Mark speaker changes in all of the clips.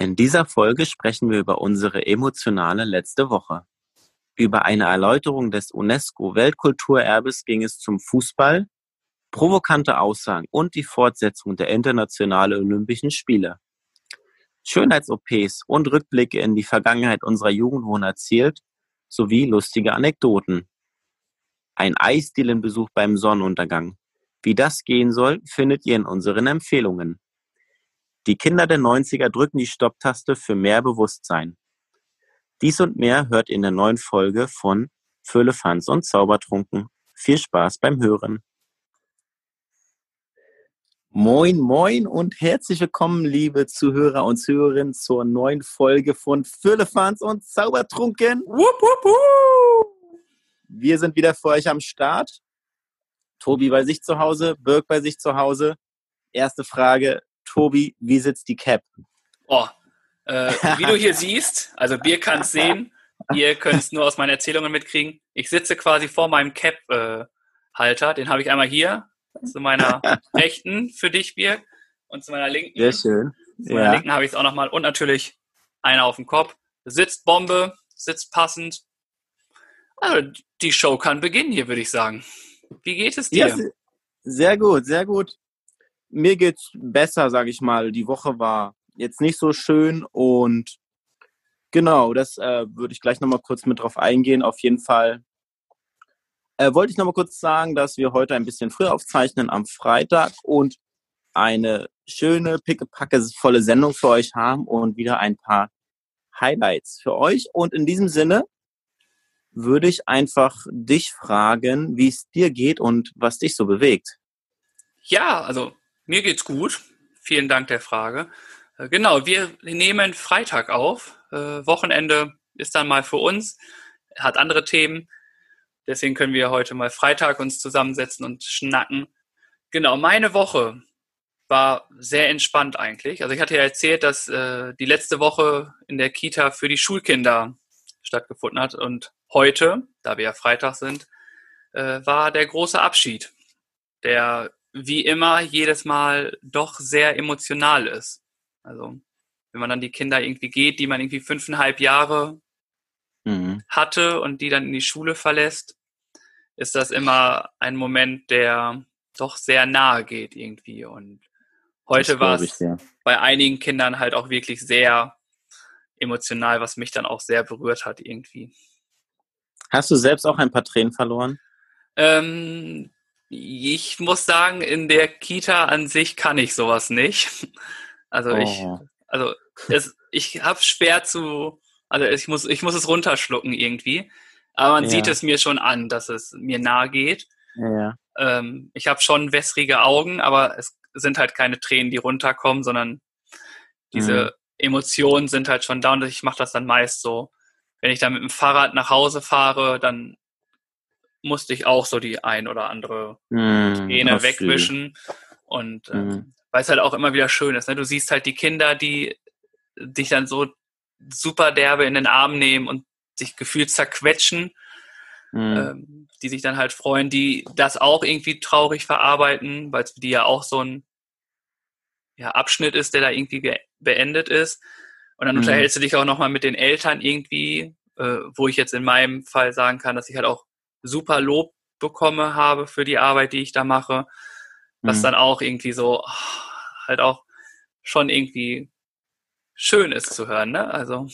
Speaker 1: In dieser Folge sprechen wir über unsere emotionale letzte Woche. Über eine Erläuterung des UNESCO-Weltkulturerbes ging es zum Fußball, provokante Aussagen und die Fortsetzung der Internationalen Olympischen Spiele. Schönheits-OPs und Rückblicke in die Vergangenheit unserer Jugend wurden erzählt, sowie lustige Anekdoten. Ein Eisdielenbesuch beim Sonnenuntergang. Wie das gehen soll, findet ihr in unseren Empfehlungen. Die Kinder der 90er drücken die Stopptaste für mehr Bewusstsein. Dies und mehr hört ihr in der neuen Folge von Füllefanz und Zaubertrunken. Viel Spaß beim Hören. Moin, moin und herzlich willkommen, liebe Zuhörer und Zuhörerinnen, zur neuen Folge von Füllefanz und Zaubertrunken. Wupp, wupp, wupp. Wir sind wieder für euch am Start. Tobi bei sich zu Hause, Birk bei sich zu Hause. Erste Frage, Tobi, wie sitzt die Cap?
Speaker 2: Oh, äh, wie du hier siehst, also Bier kann es sehen, ihr könnt es nur aus meinen Erzählungen mitkriegen. Ich sitze quasi vor meinem Cap-Halter, äh, den habe ich einmal hier, zu meiner rechten für dich, Bier, und zu meiner linken.
Speaker 1: Sehr schön.
Speaker 2: Zu meiner ja. linken habe ich es auch nochmal und natürlich einer auf dem Kopf. Sitzt Bombe, sitzt passend. Also die Show kann beginnen hier, würde ich sagen. Wie geht es dir? Ja,
Speaker 1: sehr gut, sehr gut mir geht's besser, sage ich mal. Die Woche war jetzt nicht so schön und genau, das äh, würde ich gleich nochmal kurz mit drauf eingehen. Auf jeden Fall äh, wollte ich nochmal kurz sagen, dass wir heute ein bisschen früher aufzeichnen am Freitag und eine schöne, pickepacke-volle Sendung für euch haben und wieder ein paar Highlights für euch. Und in diesem Sinne würde ich einfach dich fragen, wie es dir geht und was dich so bewegt.
Speaker 2: Ja, also mir geht's gut. Vielen Dank der Frage. Äh, genau, wir nehmen Freitag auf. Äh, Wochenende ist dann mal für uns, hat andere Themen. Deswegen können wir heute mal Freitag uns zusammensetzen und schnacken. Genau, meine Woche war sehr entspannt eigentlich. Also ich hatte ja erzählt, dass äh, die letzte Woche in der Kita für die Schulkinder stattgefunden hat. Und heute, da wir ja Freitag sind, war der große Abschied, der wie immer jedes Mal doch sehr emotional ist. Also wenn man dann die Kinder irgendwie geht, die man irgendwie fünfeinhalb Jahre mhm. hatte und die dann in die Schule verlässt, ist das immer ein Moment, der doch sehr nahe geht irgendwie. Und heute war es ja. bei einigen Kindern halt auch wirklich sehr emotional, was mich dann auch sehr berührt hat irgendwie.
Speaker 1: Hast du selbst auch ein paar Tränen verloren?
Speaker 2: Ähm, ich muss sagen, in der Kita an sich kann ich sowas nicht. Also oh. ich, also es, ich habe schwer zu, also ich muss, ich muss es runterschlucken irgendwie. Aber man ja. sieht es mir schon an, dass es mir nahe geht. Ja. Ähm, ich habe schon wässrige Augen, aber es sind halt keine Tränen, die runterkommen, sondern diese mhm. Emotionen sind halt schon da und ich mache das dann meist so. Wenn ich dann mit dem Fahrrad nach Hause fahre, dann musste ich auch so die ein oder andere mm, Träne wegwischen. Und ähm, mm. weil es halt auch immer wieder schön ist. Ne? Du siehst halt die Kinder, die dich dann so super derbe in den Arm nehmen und sich gefühlt zerquetschen, mm. ähm, die sich dann halt freuen, die das auch irgendwie traurig verarbeiten, weil es für die ja auch so ein ja, Abschnitt ist, der da irgendwie beendet ist. Und dann mhm. unterhältst du dich auch nochmal mit den Eltern irgendwie, äh, wo ich jetzt in meinem Fall sagen kann, dass ich halt auch super Lob bekomme habe für die Arbeit, die ich da mache, was mhm. dann auch irgendwie so halt auch schon irgendwie schön ist zu hören, ne? Also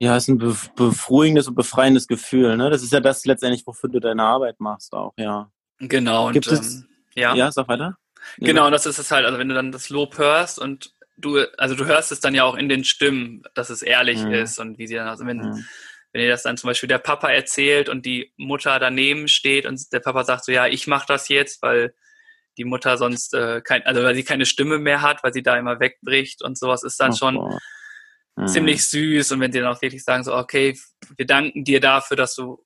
Speaker 1: ja, es ist ein beruhigendes und befreiendes Gefühl, ne? Das ist ja das letztendlich, wofür du deine Arbeit machst auch, ja.
Speaker 2: Genau.
Speaker 1: Gibt und, es, ähm, ja. Ja, sag weiter.
Speaker 2: Genau, und das ist es halt, also wenn du dann das Lob hörst und du, also du hörst es dann ja auch in den Stimmen, dass es ehrlich mhm. ist und wie sie dann, also wenn, mhm wenn ihr das dann zum Beispiel der Papa erzählt und die Mutter daneben steht und der Papa sagt so, ja, ich mache das jetzt, weil die Mutter sonst äh, kein, also weil sie keine Stimme mehr hat, weil sie da immer wegbricht und sowas ist dann oh, schon mhm. ziemlich süß und wenn sie dann auch wirklich sagen so, okay, wir danken dir dafür, dass du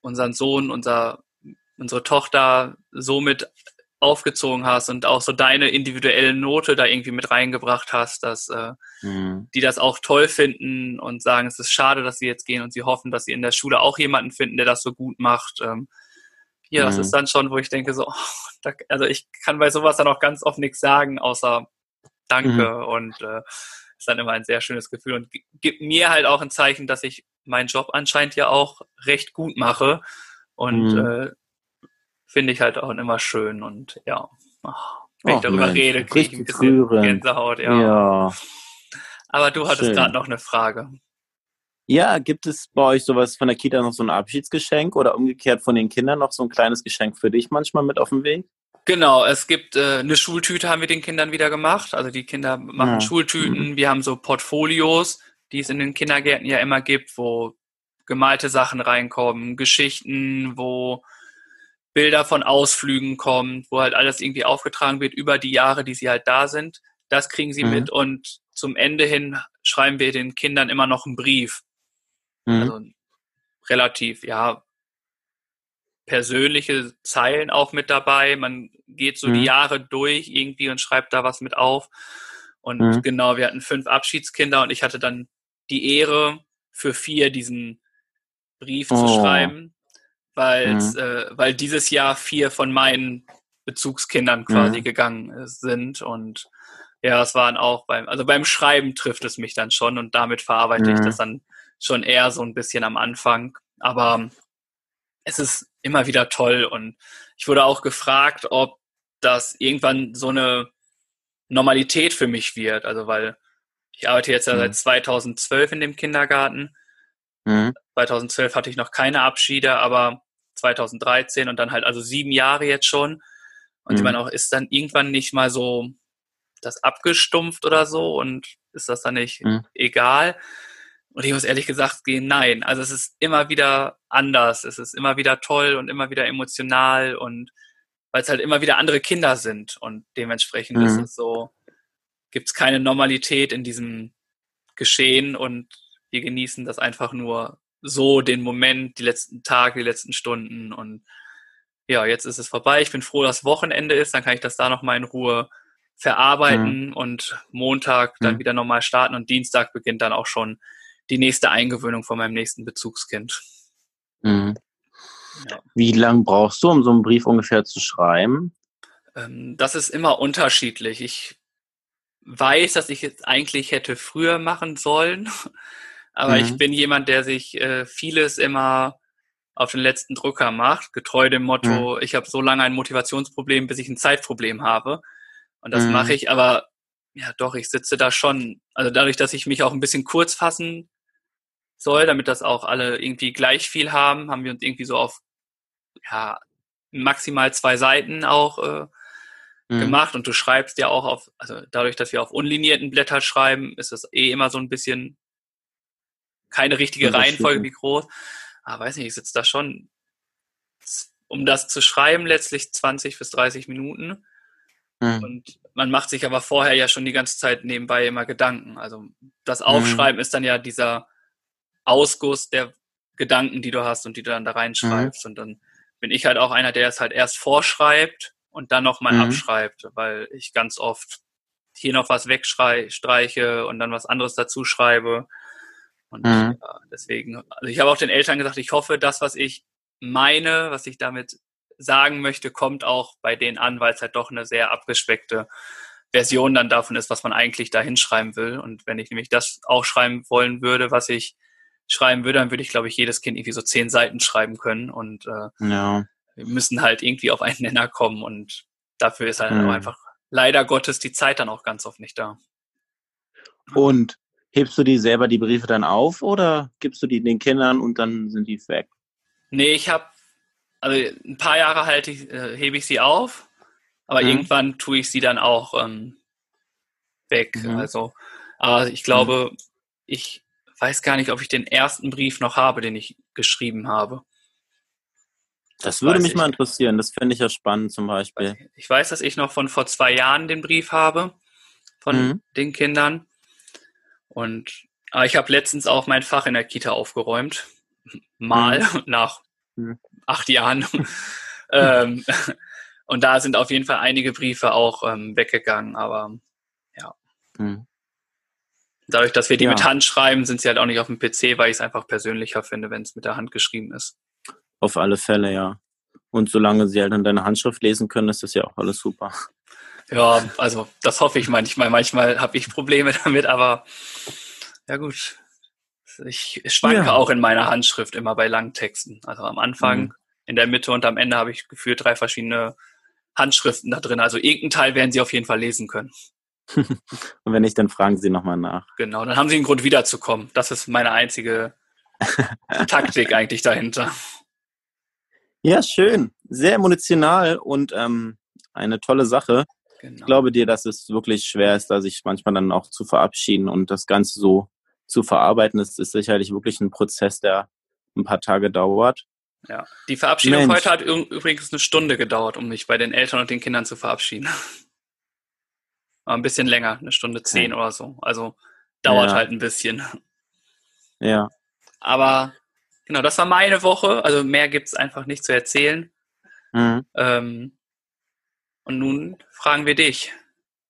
Speaker 2: unseren Sohn, unser, unsere Tochter somit aufgezogen hast und auch so deine individuelle Note da irgendwie mit reingebracht hast, dass äh, mhm. die das auch toll finden und sagen, es ist schade, dass sie jetzt gehen und sie hoffen, dass sie in der Schule auch jemanden finden, der das so gut macht. Ähm, ja, mhm. das ist dann schon, wo ich denke, so, oh, da, also ich kann bei sowas dann auch ganz oft nichts sagen, außer Danke mhm. und äh, ist dann immer ein sehr schönes Gefühl und gibt mir halt auch ein Zeichen, dass ich meinen Job anscheinend ja auch recht gut mache. Und mhm. äh, finde ich halt auch immer schön. Und ja, wenn ich darüber Mensch, rede, kriege ich ein bisschen rühren. Gänsehaut. Ja. ja. Aber du hattest gerade noch eine Frage.
Speaker 1: Ja, gibt es bei euch sowas von der Kita noch so ein Abschiedsgeschenk oder umgekehrt von den Kindern noch so ein kleines Geschenk für dich manchmal mit auf dem Weg?
Speaker 2: Genau, es gibt äh, eine Schultüte haben wir den Kindern wieder gemacht. Also die Kinder machen ja. Schultüten. Mhm. Wir haben so Portfolios, die es in den Kindergärten ja immer gibt, wo gemalte Sachen reinkommen, Geschichten, wo Bilder von Ausflügen kommen, wo halt alles irgendwie aufgetragen wird über die Jahre, die sie halt da sind. Das kriegen sie mhm. mit und zum Ende hin schreiben wir den Kindern immer noch einen Brief. Mhm. Also relativ, ja, persönliche Zeilen auch mit dabei. Man geht so mhm. die Jahre durch irgendwie und schreibt da was mit auf. Und mhm. genau, wir hatten fünf Abschiedskinder und ich hatte dann die Ehre, für vier diesen Brief oh. zu schreiben, weil, mhm. äh, weil dieses Jahr vier von meinen Bezugskindern quasi mhm. gegangen sind. Und ja, es waren auch beim, also beim Schreiben trifft es mich dann schon und damit verarbeite ich mhm. das dann schon eher so ein bisschen am Anfang. Aber es ist immer wieder toll und ich wurde auch gefragt, ob das irgendwann so eine Normalität für mich wird. Also weil ich arbeite jetzt ja mhm. seit 2012 in dem Kindergarten. Mhm. 2012 hatte ich noch keine Abschiede, aber 2013 und dann halt also sieben Jahre jetzt schon. Und mhm. ich meine auch, ist dann irgendwann nicht mal so das abgestumpft oder so und ist das dann nicht mhm. egal? Und ich muss ehrlich gesagt gehen, nein. Also es ist immer wieder anders. Es ist immer wieder toll und immer wieder emotional und weil es halt immer wieder andere Kinder sind und dementsprechend mhm. ist es so, gibt es keine Normalität in diesem Geschehen und wir genießen das einfach nur so, den Moment, die letzten Tage, die letzten Stunden und ja, jetzt ist es vorbei. Ich bin froh, dass Wochenende ist, dann kann ich das da nochmal in Ruhe verarbeiten mhm. und Montag dann mhm. wieder nochmal starten und Dienstag beginnt dann auch schon die nächste Eingewöhnung von meinem nächsten Bezugskind.
Speaker 1: Mhm. Ja. Wie lange brauchst du, um so einen Brief ungefähr zu schreiben?
Speaker 2: Ähm, das ist immer unterschiedlich. Ich weiß, dass ich es eigentlich hätte früher machen sollen, aber mhm. ich bin jemand, der sich äh, vieles immer auf den letzten Drucker macht, getreu dem Motto, mhm. ich habe so lange ein Motivationsproblem, bis ich ein Zeitproblem habe. Und das mhm. mache ich, aber ja doch, ich sitze da schon, also dadurch, dass ich mich auch ein bisschen kurz fassen soll, damit das auch alle irgendwie gleich viel haben, haben wir uns irgendwie so auf ja, maximal zwei Seiten auch äh, mhm. gemacht und du schreibst ja auch auf, also dadurch, dass wir auf unlinierten Blättern schreiben, ist das eh immer so ein bisschen keine richtige Reihenfolge wie groß. Aber weiß nicht, ich sitze da schon, um das zu schreiben, letztlich 20 bis 30 Minuten. Mhm. Und man macht sich aber vorher ja schon die ganze Zeit nebenbei immer Gedanken. Also das mhm. Aufschreiben mhm. ist dann ja dieser Ausguss der Gedanken, die du hast und die du dann da reinschreibst. Mhm. Und dann bin ich halt auch einer, der es halt erst vorschreibt und dann nochmal mhm. abschreibt, weil ich ganz oft hier noch was wegstreiche und dann was anderes dazu schreibe. Und mhm. ja, deswegen, also ich habe auch den Eltern gesagt, ich hoffe, das, was ich meine, was ich damit sagen möchte, kommt auch bei denen an, weil es halt doch eine sehr abgespeckte Version dann davon ist, was man eigentlich da hinschreiben will. Und wenn ich nämlich das auch schreiben wollen würde, was ich schreiben würde, dann würde ich, glaube ich, jedes Kind irgendwie so zehn Seiten schreiben können. Und äh, ja. wir müssen halt irgendwie auf einen Nenner kommen. Und dafür ist halt mhm. einfach leider Gottes die Zeit dann auch ganz oft nicht da.
Speaker 1: Und hebst du die selber die Briefe dann auf oder gibst du die den Kindern und dann sind die weg?
Speaker 2: Nee, ich habe, also ein paar Jahre halte ich, äh, hebe ich sie auf, aber mhm. irgendwann tue ich sie dann auch ähm, weg. Mhm. Also, aber ich glaube, mhm. ich weiß gar nicht, ob ich den ersten Brief noch habe, den ich geschrieben habe.
Speaker 1: Das würde mich ich. mal interessieren. Das finde ich ja spannend zum Beispiel.
Speaker 2: Ich weiß, dass ich noch von vor zwei Jahren den Brief habe von mhm. den Kindern. Und aber ich habe letztens auch mein Fach in der Kita aufgeräumt. Mal mhm. nach mhm. acht Jahren. ähm, und da sind auf jeden Fall einige Briefe auch ähm, weggegangen, aber ja. Mhm. Dadurch, dass wir die ja. mit Hand schreiben, sind sie halt auch nicht auf dem PC, weil ich es einfach persönlicher finde, wenn es mit der Hand geschrieben ist.
Speaker 1: Auf alle Fälle, ja. Und solange sie halt dann deine Handschrift lesen können, ist das ja auch alles super.
Speaker 2: Ja, also das hoffe ich manchmal. Manchmal habe ich Probleme damit, aber ja gut. Ich schwanke ja. auch in meiner Handschrift immer bei langen Texten. Also am Anfang, mhm. in der Mitte und am Ende habe ich gefühlt drei verschiedene Handschriften da drin. Also irgendeinen Teil werden Sie auf jeden Fall lesen können.
Speaker 1: und wenn nicht, dann fragen Sie nochmal nach.
Speaker 2: Genau, dann haben Sie einen Grund wiederzukommen. Das ist meine einzige Taktik eigentlich dahinter.
Speaker 1: Ja, schön. Sehr emotional und ähm, eine tolle Sache. Genau. Ich glaube dir, dass es wirklich schwer ist, da sich manchmal dann auch zu verabschieden und das Ganze so zu verarbeiten. Das ist sicherlich wirklich ein Prozess, der ein paar Tage dauert.
Speaker 2: Ja, die Verabschiedung Mensch. heute hat übrigens eine Stunde gedauert, um mich bei den Eltern und den Kindern zu verabschieden. War ein bisschen länger, eine Stunde zehn ja. oder so. Also dauert ja. halt ein bisschen.
Speaker 1: Ja.
Speaker 2: Aber genau, das war meine Woche. Also mehr gibt es einfach nicht zu erzählen. Mhm. Ähm, und nun fragen wir dich.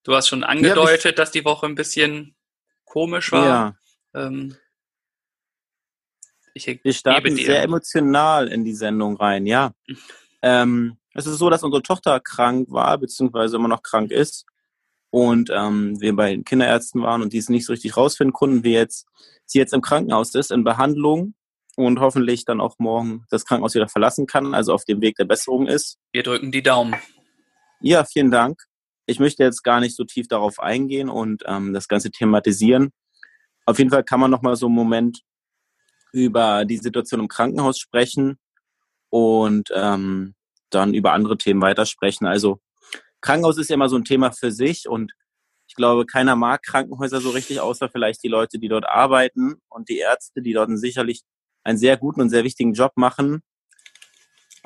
Speaker 2: Du hast schon angedeutet, ja, dass die Woche ein bisschen komisch war. Ja. Ähm,
Speaker 1: ich wir starten sehr emotional in die Sendung rein, ja. Ähm, es ist so, dass unsere Tochter krank war, beziehungsweise immer noch krank ist. Und ähm, wir bei den Kinderärzten waren und die es nicht so richtig rausfinden konnten, wie jetzt sie jetzt im Krankenhaus ist, in Behandlung und hoffentlich dann auch morgen das Krankenhaus wieder verlassen kann, also auf dem Weg der Besserung ist.
Speaker 2: Wir drücken die Daumen.
Speaker 1: Ja, vielen Dank. Ich möchte jetzt gar nicht so tief darauf eingehen und ähm, das Ganze thematisieren. Auf jeden Fall kann man noch mal so einen Moment über die Situation im Krankenhaus sprechen und ähm, dann über andere Themen weitersprechen. Also Krankenhaus ist ja immer so ein Thema für sich und ich glaube, keiner mag Krankenhäuser so richtig, außer vielleicht die Leute, die dort arbeiten und die Ärzte, die dort sicherlich einen sehr guten und sehr wichtigen Job machen.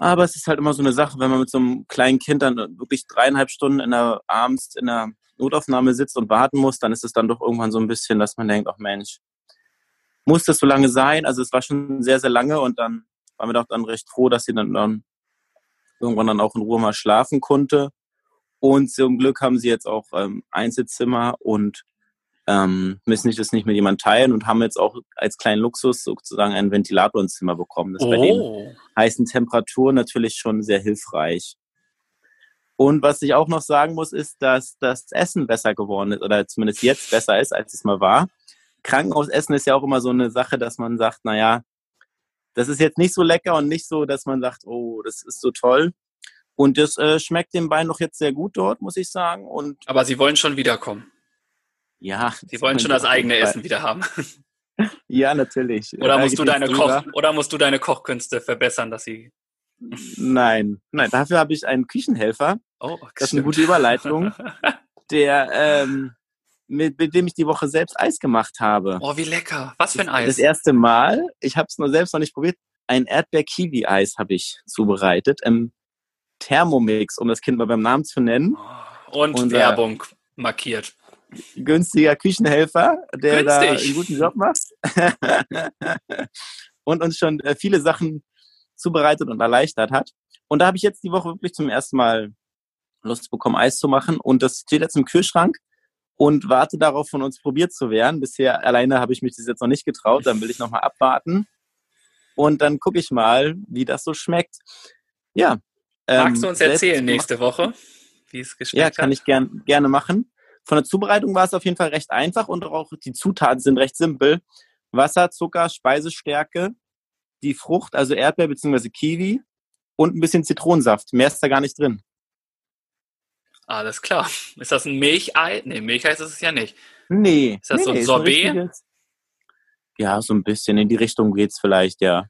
Speaker 1: Aber es ist halt immer so eine Sache, wenn man mit so einem kleinen Kind dann wirklich dreieinhalb Stunden in der, abends in der Notaufnahme sitzt und warten muss, dann ist es dann doch irgendwann so ein bisschen, dass man denkt, ach Mensch, muss das so lange sein? Also es war schon sehr, sehr lange und dann waren wir doch dann recht froh, dass sie dann, dann irgendwann dann auch in Ruhe mal schlafen konnte. Und zum Glück haben sie jetzt auch ähm, Einzelzimmer und ähm, müssen sich das nicht mit jemandem teilen und haben jetzt auch als kleinen Luxus sozusagen einen Ventilator ins Zimmer bekommen. Das ist oh. bei den oh. heißen Temperaturen natürlich schon sehr hilfreich. Und was ich auch noch sagen muss, ist, dass das Essen besser geworden ist oder zumindest jetzt besser ist, als es mal war. Krankenhausessen ist ja auch immer so eine Sache, dass man sagt, naja, das ist jetzt nicht so lecker und nicht so, dass man sagt, oh, das ist so toll. Und das äh, schmeckt dem Bein noch jetzt sehr gut dort, muss ich sagen. Und
Speaker 2: Aber Sie wollen schon wiederkommen.
Speaker 1: Ja.
Speaker 2: Sie wollen schon das eigene Essen wieder haben.
Speaker 1: Ja, natürlich.
Speaker 2: Oder musst, du deine Koch, oder musst du deine Kochkünste verbessern, dass sie.
Speaker 1: Nein, nein, dafür habe ich einen Küchenhelfer. Oh, das ist eine gute Überleitung. der, ähm, mit, mit dem ich die Woche selbst Eis gemacht habe.
Speaker 2: Oh, wie lecker. Was für ein Eis?
Speaker 1: Das erste Mal. Ich habe es nur selbst noch nicht probiert. Ein Erdbeer-Kiwi-Eis habe ich zubereitet. Im Thermomix, um das Kind mal beim Namen zu nennen.
Speaker 2: Und Unser Werbung markiert.
Speaker 1: Günstiger Küchenhelfer, der Günstig. da einen guten Job macht. und uns schon äh, viele Sachen zubereitet und erleichtert hat. Und da habe ich jetzt die Woche wirklich zum ersten Mal Lust bekommen, Eis zu machen. Und das steht jetzt im Kühlschrank und warte darauf, von uns probiert zu werden. Bisher alleine habe ich mich das jetzt noch nicht getraut. Dann will ich nochmal abwarten. Und dann gucke ich mal, wie das so schmeckt. Ja,
Speaker 2: Magst du ähm, uns erzählen nächste Woche, wie es geschmeckt
Speaker 1: hat? Ja, kann ich gern, gerne machen. Von der Zubereitung war es auf jeden Fall recht einfach und auch die Zutaten sind recht simpel. Wasser, Zucker, Speisestärke, die Frucht, also Erdbeer bzw. Kiwi und ein bisschen Zitronensaft. Mehr ist da gar nicht drin.
Speaker 2: Alles klar. Ist das ein Milchei? Nee, Milchei ist es ja nicht.
Speaker 1: Nee.
Speaker 2: Ist das
Speaker 1: nee,
Speaker 2: so ein Sorbet?
Speaker 1: Ja, so ein bisschen in die Richtung geht es vielleicht, ja.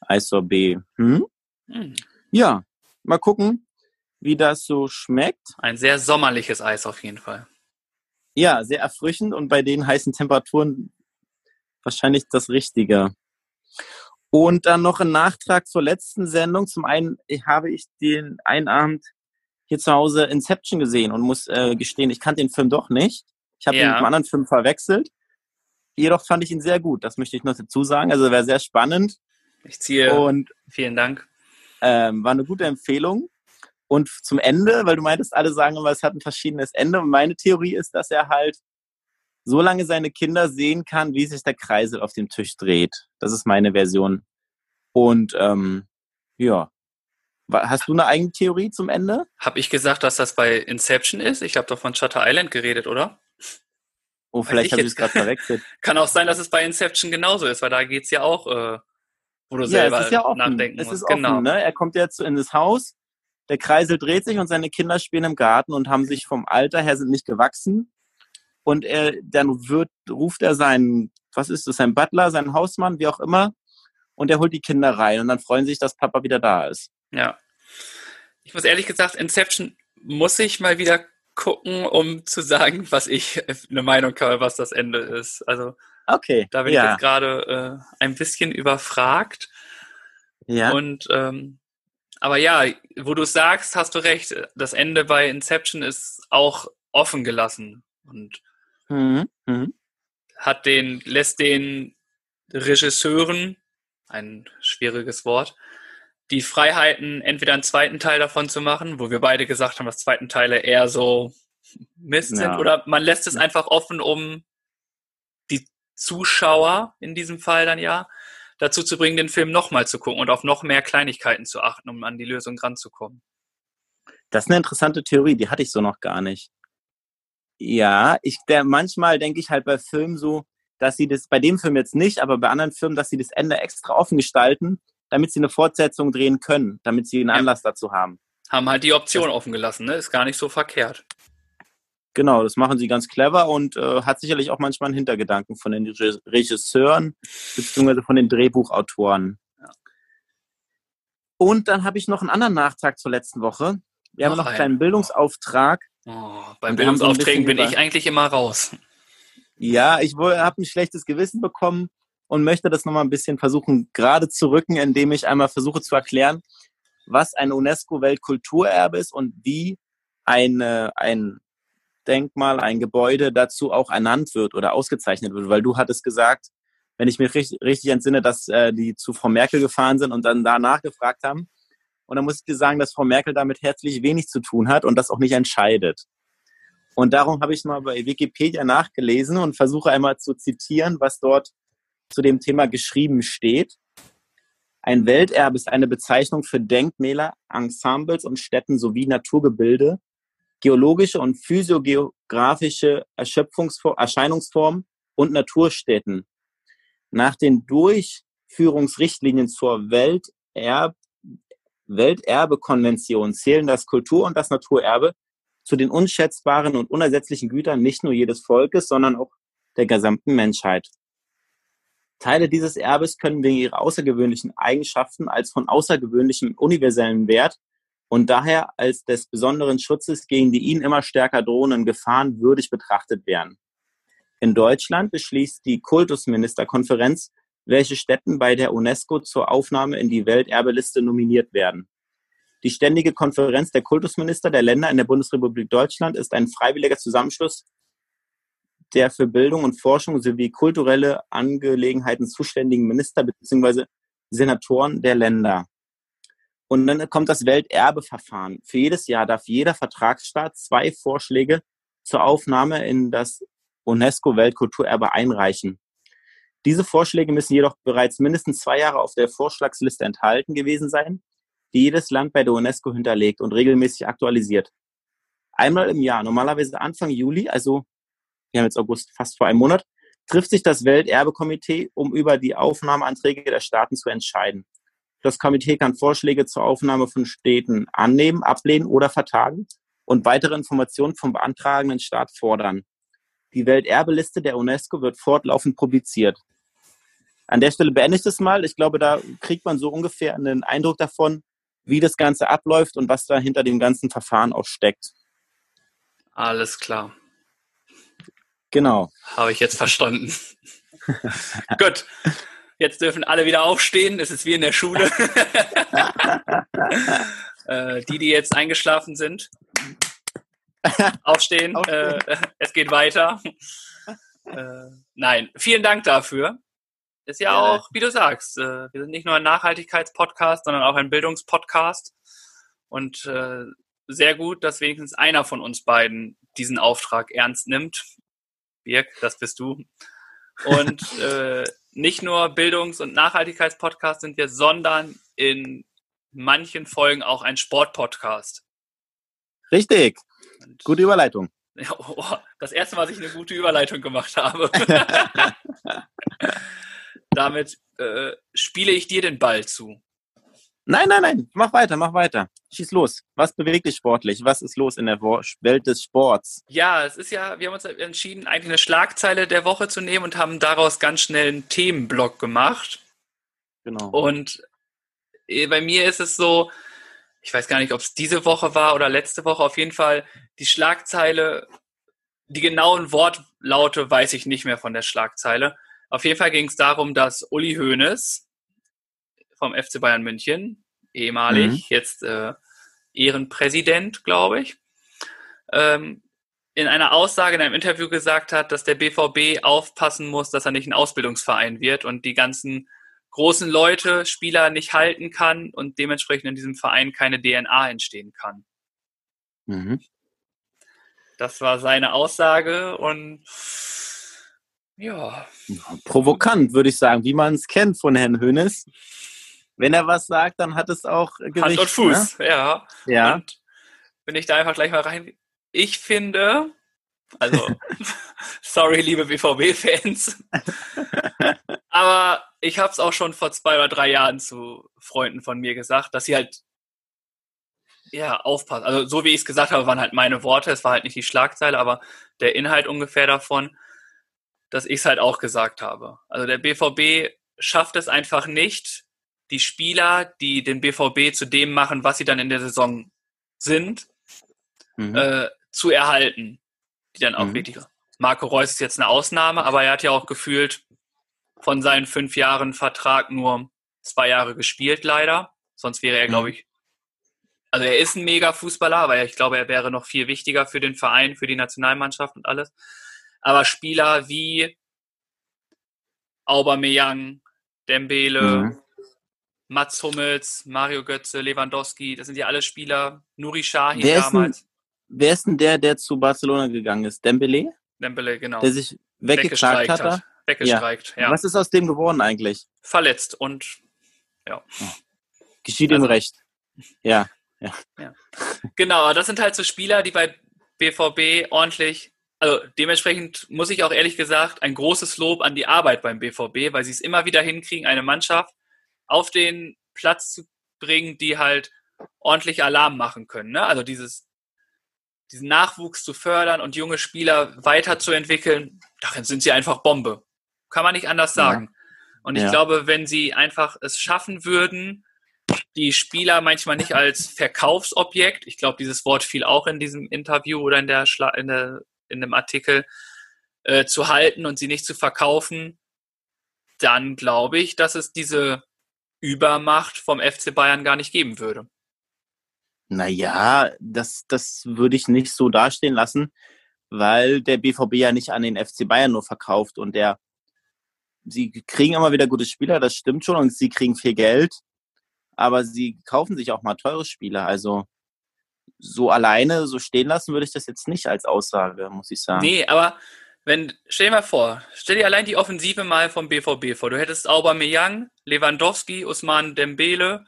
Speaker 1: Eissorbet. Hm? Hm. Ja, Mal gucken, wie das so schmeckt.
Speaker 2: Ein sehr sommerliches Eis auf jeden Fall.
Speaker 1: Ja, sehr erfrischend und bei den heißen Temperaturen wahrscheinlich das Richtige. Und dann noch ein Nachtrag zur letzten Sendung. Zum einen habe ich den einen Abend hier zu Hause Inception gesehen und muss äh, gestehen, ich kannte den Film doch nicht. Ich habe ja. ihn mit einem anderen Film verwechselt. Jedoch fand ich ihn sehr gut. Das möchte ich noch dazu sagen. Also wäre sehr spannend.
Speaker 2: Ich ziehe. Und vielen Dank.
Speaker 1: Ähm, war eine gute Empfehlung. Und zum Ende, weil du meintest, alle sagen immer, es hat ein verschiedenes Ende. Und meine Theorie ist, dass er halt so lange seine Kinder sehen kann, wie sich der Kreisel auf dem Tisch dreht. Das ist meine Version. Und ähm, ja, Hast du eine eigene Theorie zum Ende?
Speaker 2: Habe ich gesagt, dass das bei Inception ist? Ich habe doch von Shutter Island geredet, oder?
Speaker 1: Oh, vielleicht habe ich es gerade verwechselt.
Speaker 2: Kann auch sein, dass es bei Inception genauso ist, weil da geht es ja auch, äh, wo du ja, selber es ist ja offen. nachdenken
Speaker 1: es
Speaker 2: musst.
Speaker 1: Ist genau. ne? Er kommt jetzt in das Haus, der Kreisel dreht sich und seine Kinder spielen im Garten und haben sich vom Alter her sind nicht gewachsen. Und er, dann wird, ruft er seinen, was ist das, sein Butler, seinen Hausmann, wie auch immer, und er holt die Kinder rein und dann freuen sich, dass Papa wieder da ist.
Speaker 2: Ja. Ich muss ehrlich gesagt, Inception muss ich mal wieder gucken, um zu sagen, was ich eine Meinung habe, was das Ende ist. Also
Speaker 1: okay,
Speaker 2: da bin ja. ich jetzt gerade äh, ein bisschen überfragt. Ja. Und ähm, aber ja, wo du sagst, hast du recht. Das Ende bei Inception ist auch offen gelassen und mhm. Mhm. hat den lässt den Regisseuren ein schwieriges Wort die Freiheiten, entweder einen zweiten Teil davon zu machen, wo wir beide gesagt haben, dass zweiten Teile eher so Mist ja. sind, oder man lässt es einfach offen, um die Zuschauer in diesem Fall dann ja dazu zu bringen, den Film nochmal zu gucken und auf noch mehr Kleinigkeiten zu achten, um an die Lösung ranzukommen.
Speaker 1: Das ist eine interessante Theorie, die hatte ich so noch gar nicht. Ja, ich der, manchmal denke ich halt bei Filmen so, dass sie das, bei dem Film jetzt nicht, aber bei anderen Filmen, dass sie das Ende extra offen gestalten, damit sie eine Fortsetzung drehen können, damit sie einen Anlass ja. dazu haben.
Speaker 2: Haben halt die Option offen gelassen, ne? Ist gar nicht so verkehrt.
Speaker 1: Genau, das machen sie ganz clever und äh, hat sicherlich auch manchmal einen Hintergedanken von den Regisseuren beziehungsweise von den Drehbuchautoren. Und dann habe ich noch einen anderen Nachtrag zur letzten Woche. Wir noch haben noch einen kleinen Bildungsauftrag.
Speaker 2: Oh, beim Bildungsaufträgen bin ich eigentlich immer raus.
Speaker 1: Ja, ich habe ein schlechtes Gewissen bekommen, und möchte das nochmal ein bisschen versuchen gerade zu rücken, indem ich einmal versuche zu erklären, was ein UNESCO-Weltkulturerbe ist und wie eine, ein Denkmal, ein Gebäude dazu auch ernannt wird oder ausgezeichnet wird. Weil du hattest gesagt, wenn ich mich richtig, richtig entsinne, dass äh, die zu Frau Merkel gefahren sind und dann danach gefragt haben. Und dann muss ich dir sagen, dass Frau Merkel damit herzlich wenig zu tun hat und das auch nicht entscheidet. Und darum habe ich mal bei Wikipedia nachgelesen und versuche einmal zu zitieren, was dort zu dem Thema geschrieben steht. Ein Welterbe ist eine Bezeichnung für Denkmäler, Ensembles und Städten sowie Naturgebilde, geologische und physiogeografische Erscheinungsformen und Naturstätten. Nach den Durchführungsrichtlinien zur Welterb Welterbekonvention zählen das Kultur- und das Naturerbe zu den unschätzbaren und unersetzlichen Gütern nicht nur jedes Volkes, sondern auch der gesamten Menschheit. Teile dieses Erbes können wegen ihrer außergewöhnlichen Eigenschaften als von außergewöhnlichem universellen Wert und daher als des besonderen Schutzes gegen die ihnen immer stärker drohenden Gefahren würdig betrachtet werden. In Deutschland beschließt die Kultusministerkonferenz, welche Städten bei der UNESCO zur Aufnahme in die Welterbeliste nominiert werden. Die Ständige Konferenz der Kultusminister der Länder in der Bundesrepublik Deutschland ist ein freiwilliger Zusammenschluss der für Bildung und Forschung sowie kulturelle Angelegenheiten zuständigen Minister bzw. Senatoren der Länder. Und dann kommt das Welterbeverfahren. Für jedes Jahr darf jeder Vertragsstaat zwei Vorschläge zur Aufnahme in das UNESCO-Weltkulturerbe einreichen. Diese Vorschläge müssen jedoch bereits mindestens zwei Jahre auf der Vorschlagsliste enthalten gewesen sein, die jedes Land bei der UNESCO hinterlegt und regelmäßig aktualisiert. Einmal im Jahr, normalerweise Anfang Juli, also wir haben jetzt August, fast vor einem Monat, trifft sich das Welterbekomitee, um über die Aufnahmeanträge der Staaten zu entscheiden. Das Komitee kann Vorschläge zur Aufnahme von Städten annehmen, ablehnen oder vertagen und weitere Informationen vom beantragenden Staat fordern. Die Welterbeliste der UNESCO wird fortlaufend publiziert. An der Stelle beende ich das mal. Ich glaube, da kriegt man so ungefähr einen Eindruck davon, wie das Ganze abläuft und was da hinter dem ganzen Verfahren auch steckt.
Speaker 2: Alles klar.
Speaker 1: Genau.
Speaker 2: Habe ich jetzt verstanden. Gut. Jetzt dürfen alle wieder aufstehen. Es ist wie in der Schule. äh, die, die jetzt eingeschlafen sind, aufstehen. aufstehen. Äh, es geht weiter. Äh, nein, vielen Dank dafür. Ist ja, ja. auch, wie du sagst, äh, wir sind nicht nur ein Nachhaltigkeitspodcast, sondern auch ein Bildungspodcast. Und äh, sehr gut, dass wenigstens einer von uns beiden diesen Auftrag ernst nimmt Birk, das bist du. Und äh, nicht nur Bildungs- und Nachhaltigkeitspodcast sind wir, sondern in manchen Folgen auch ein Sportpodcast.
Speaker 1: Richtig. Gute Überleitung.
Speaker 2: Oh, das erste Mal, dass ich eine gute Überleitung gemacht habe. Damit äh, spiele ich dir den Ball zu.
Speaker 1: Nein, nein, nein, mach weiter, mach weiter. Schieß los. Was bewegt dich sportlich? Was ist los in der Welt des Sports?
Speaker 2: Ja, es ist ja, wir haben uns entschieden, eigentlich eine Schlagzeile der Woche zu nehmen und haben daraus ganz schnell einen Themenblock gemacht. Genau. Und äh, bei mir ist es so, ich weiß gar nicht, ob es diese Woche war oder letzte Woche, auf jeden Fall die Schlagzeile, die genauen Wortlaute weiß ich nicht mehr von der Schlagzeile. Auf jeden Fall ging es darum, dass Uli Hoeneß, vom FC Bayern München, ehemalig, mhm. jetzt äh, Ehrenpräsident, glaube ich, ähm, in einer Aussage in einem Interview gesagt hat, dass der BVB aufpassen muss, dass er nicht ein Ausbildungsverein wird und die ganzen großen Leute, Spieler nicht halten kann und dementsprechend in diesem Verein keine DNA entstehen kann. Mhm. Das war seine Aussage und ja.
Speaker 1: Provokant, würde ich sagen, wie man es kennt von Herrn Hönes wenn er was sagt, dann hat es auch
Speaker 2: Gewicht. Hand und Fuß, ne? ja.
Speaker 1: Ja. Und
Speaker 2: wenn ich da einfach gleich mal rein. Ich finde, also, sorry, liebe BVB-Fans, aber ich habe es auch schon vor zwei oder drei Jahren zu Freunden von mir gesagt, dass sie halt ja, aufpassen. Also so wie ich es gesagt habe, waren halt meine Worte. Es war halt nicht die Schlagzeile, aber der Inhalt ungefähr davon, dass ich es halt auch gesagt habe. Also der BVB schafft es einfach nicht, die Spieler, die den BVB zu dem machen, was sie dann in der Saison sind, mhm. äh, zu erhalten. Die dann auch mhm. wirklich. Marco Reus ist jetzt eine Ausnahme, aber er hat ja auch gefühlt von seinen fünf Jahren Vertrag nur zwei Jahre gespielt, leider. Sonst wäre er, glaube mhm. ich, also er ist ein mega Fußballer, aber ich glaube, er wäre noch viel wichtiger für den Verein, für die Nationalmannschaft und alles. Aber Spieler wie Aubameyang, Dembele, mhm. Mats Hummels, Mario Götze, Lewandowski, das sind ja alle Spieler. Nuri Sahin wer damals.
Speaker 1: Denn, wer ist denn der, der zu Barcelona gegangen ist? Dembele?
Speaker 2: Dembele, genau.
Speaker 1: Der sich weggestreikt hat. hat.
Speaker 2: Weggestreikt, ja. ja.
Speaker 1: Was ist aus dem geworden eigentlich?
Speaker 2: Verletzt und ja.
Speaker 1: Geschieht also, ihm recht. Ja. Ja.
Speaker 2: ja. Genau, das sind halt so Spieler, die bei BVB ordentlich, also dementsprechend muss ich auch ehrlich gesagt ein großes Lob an die Arbeit beim BVB, weil sie es immer wieder hinkriegen, eine Mannschaft auf den Platz zu bringen, die halt ordentlich Alarm machen können. Ne? Also dieses, diesen Nachwuchs zu fördern und junge Spieler weiterzuentwickeln, darin sind sie einfach Bombe. Kann man nicht anders sagen. Ja. Und ich ja. glaube, wenn sie einfach es schaffen würden, die Spieler manchmal nicht als Verkaufsobjekt, ich glaube, dieses Wort fiel auch in diesem Interview oder in, der Schla in, der, in dem Artikel, äh, zu halten und sie nicht zu verkaufen, dann glaube ich, dass es diese Übermacht vom FC Bayern gar nicht geben würde.
Speaker 1: Naja, das, das würde ich nicht so dastehen lassen, weil der BVB ja nicht an den FC Bayern nur verkauft und der, sie kriegen immer wieder gute Spieler, das stimmt schon, und sie kriegen viel Geld, aber sie kaufen sich auch mal teure Spieler. Also so alleine, so stehen lassen würde ich das jetzt nicht als Aussage, muss ich sagen.
Speaker 2: Nee, aber wenn, stell dir mal vor, stell dir allein die Offensive mal vom BVB vor. Du hättest Aubameyang, Lewandowski, Usman Dembele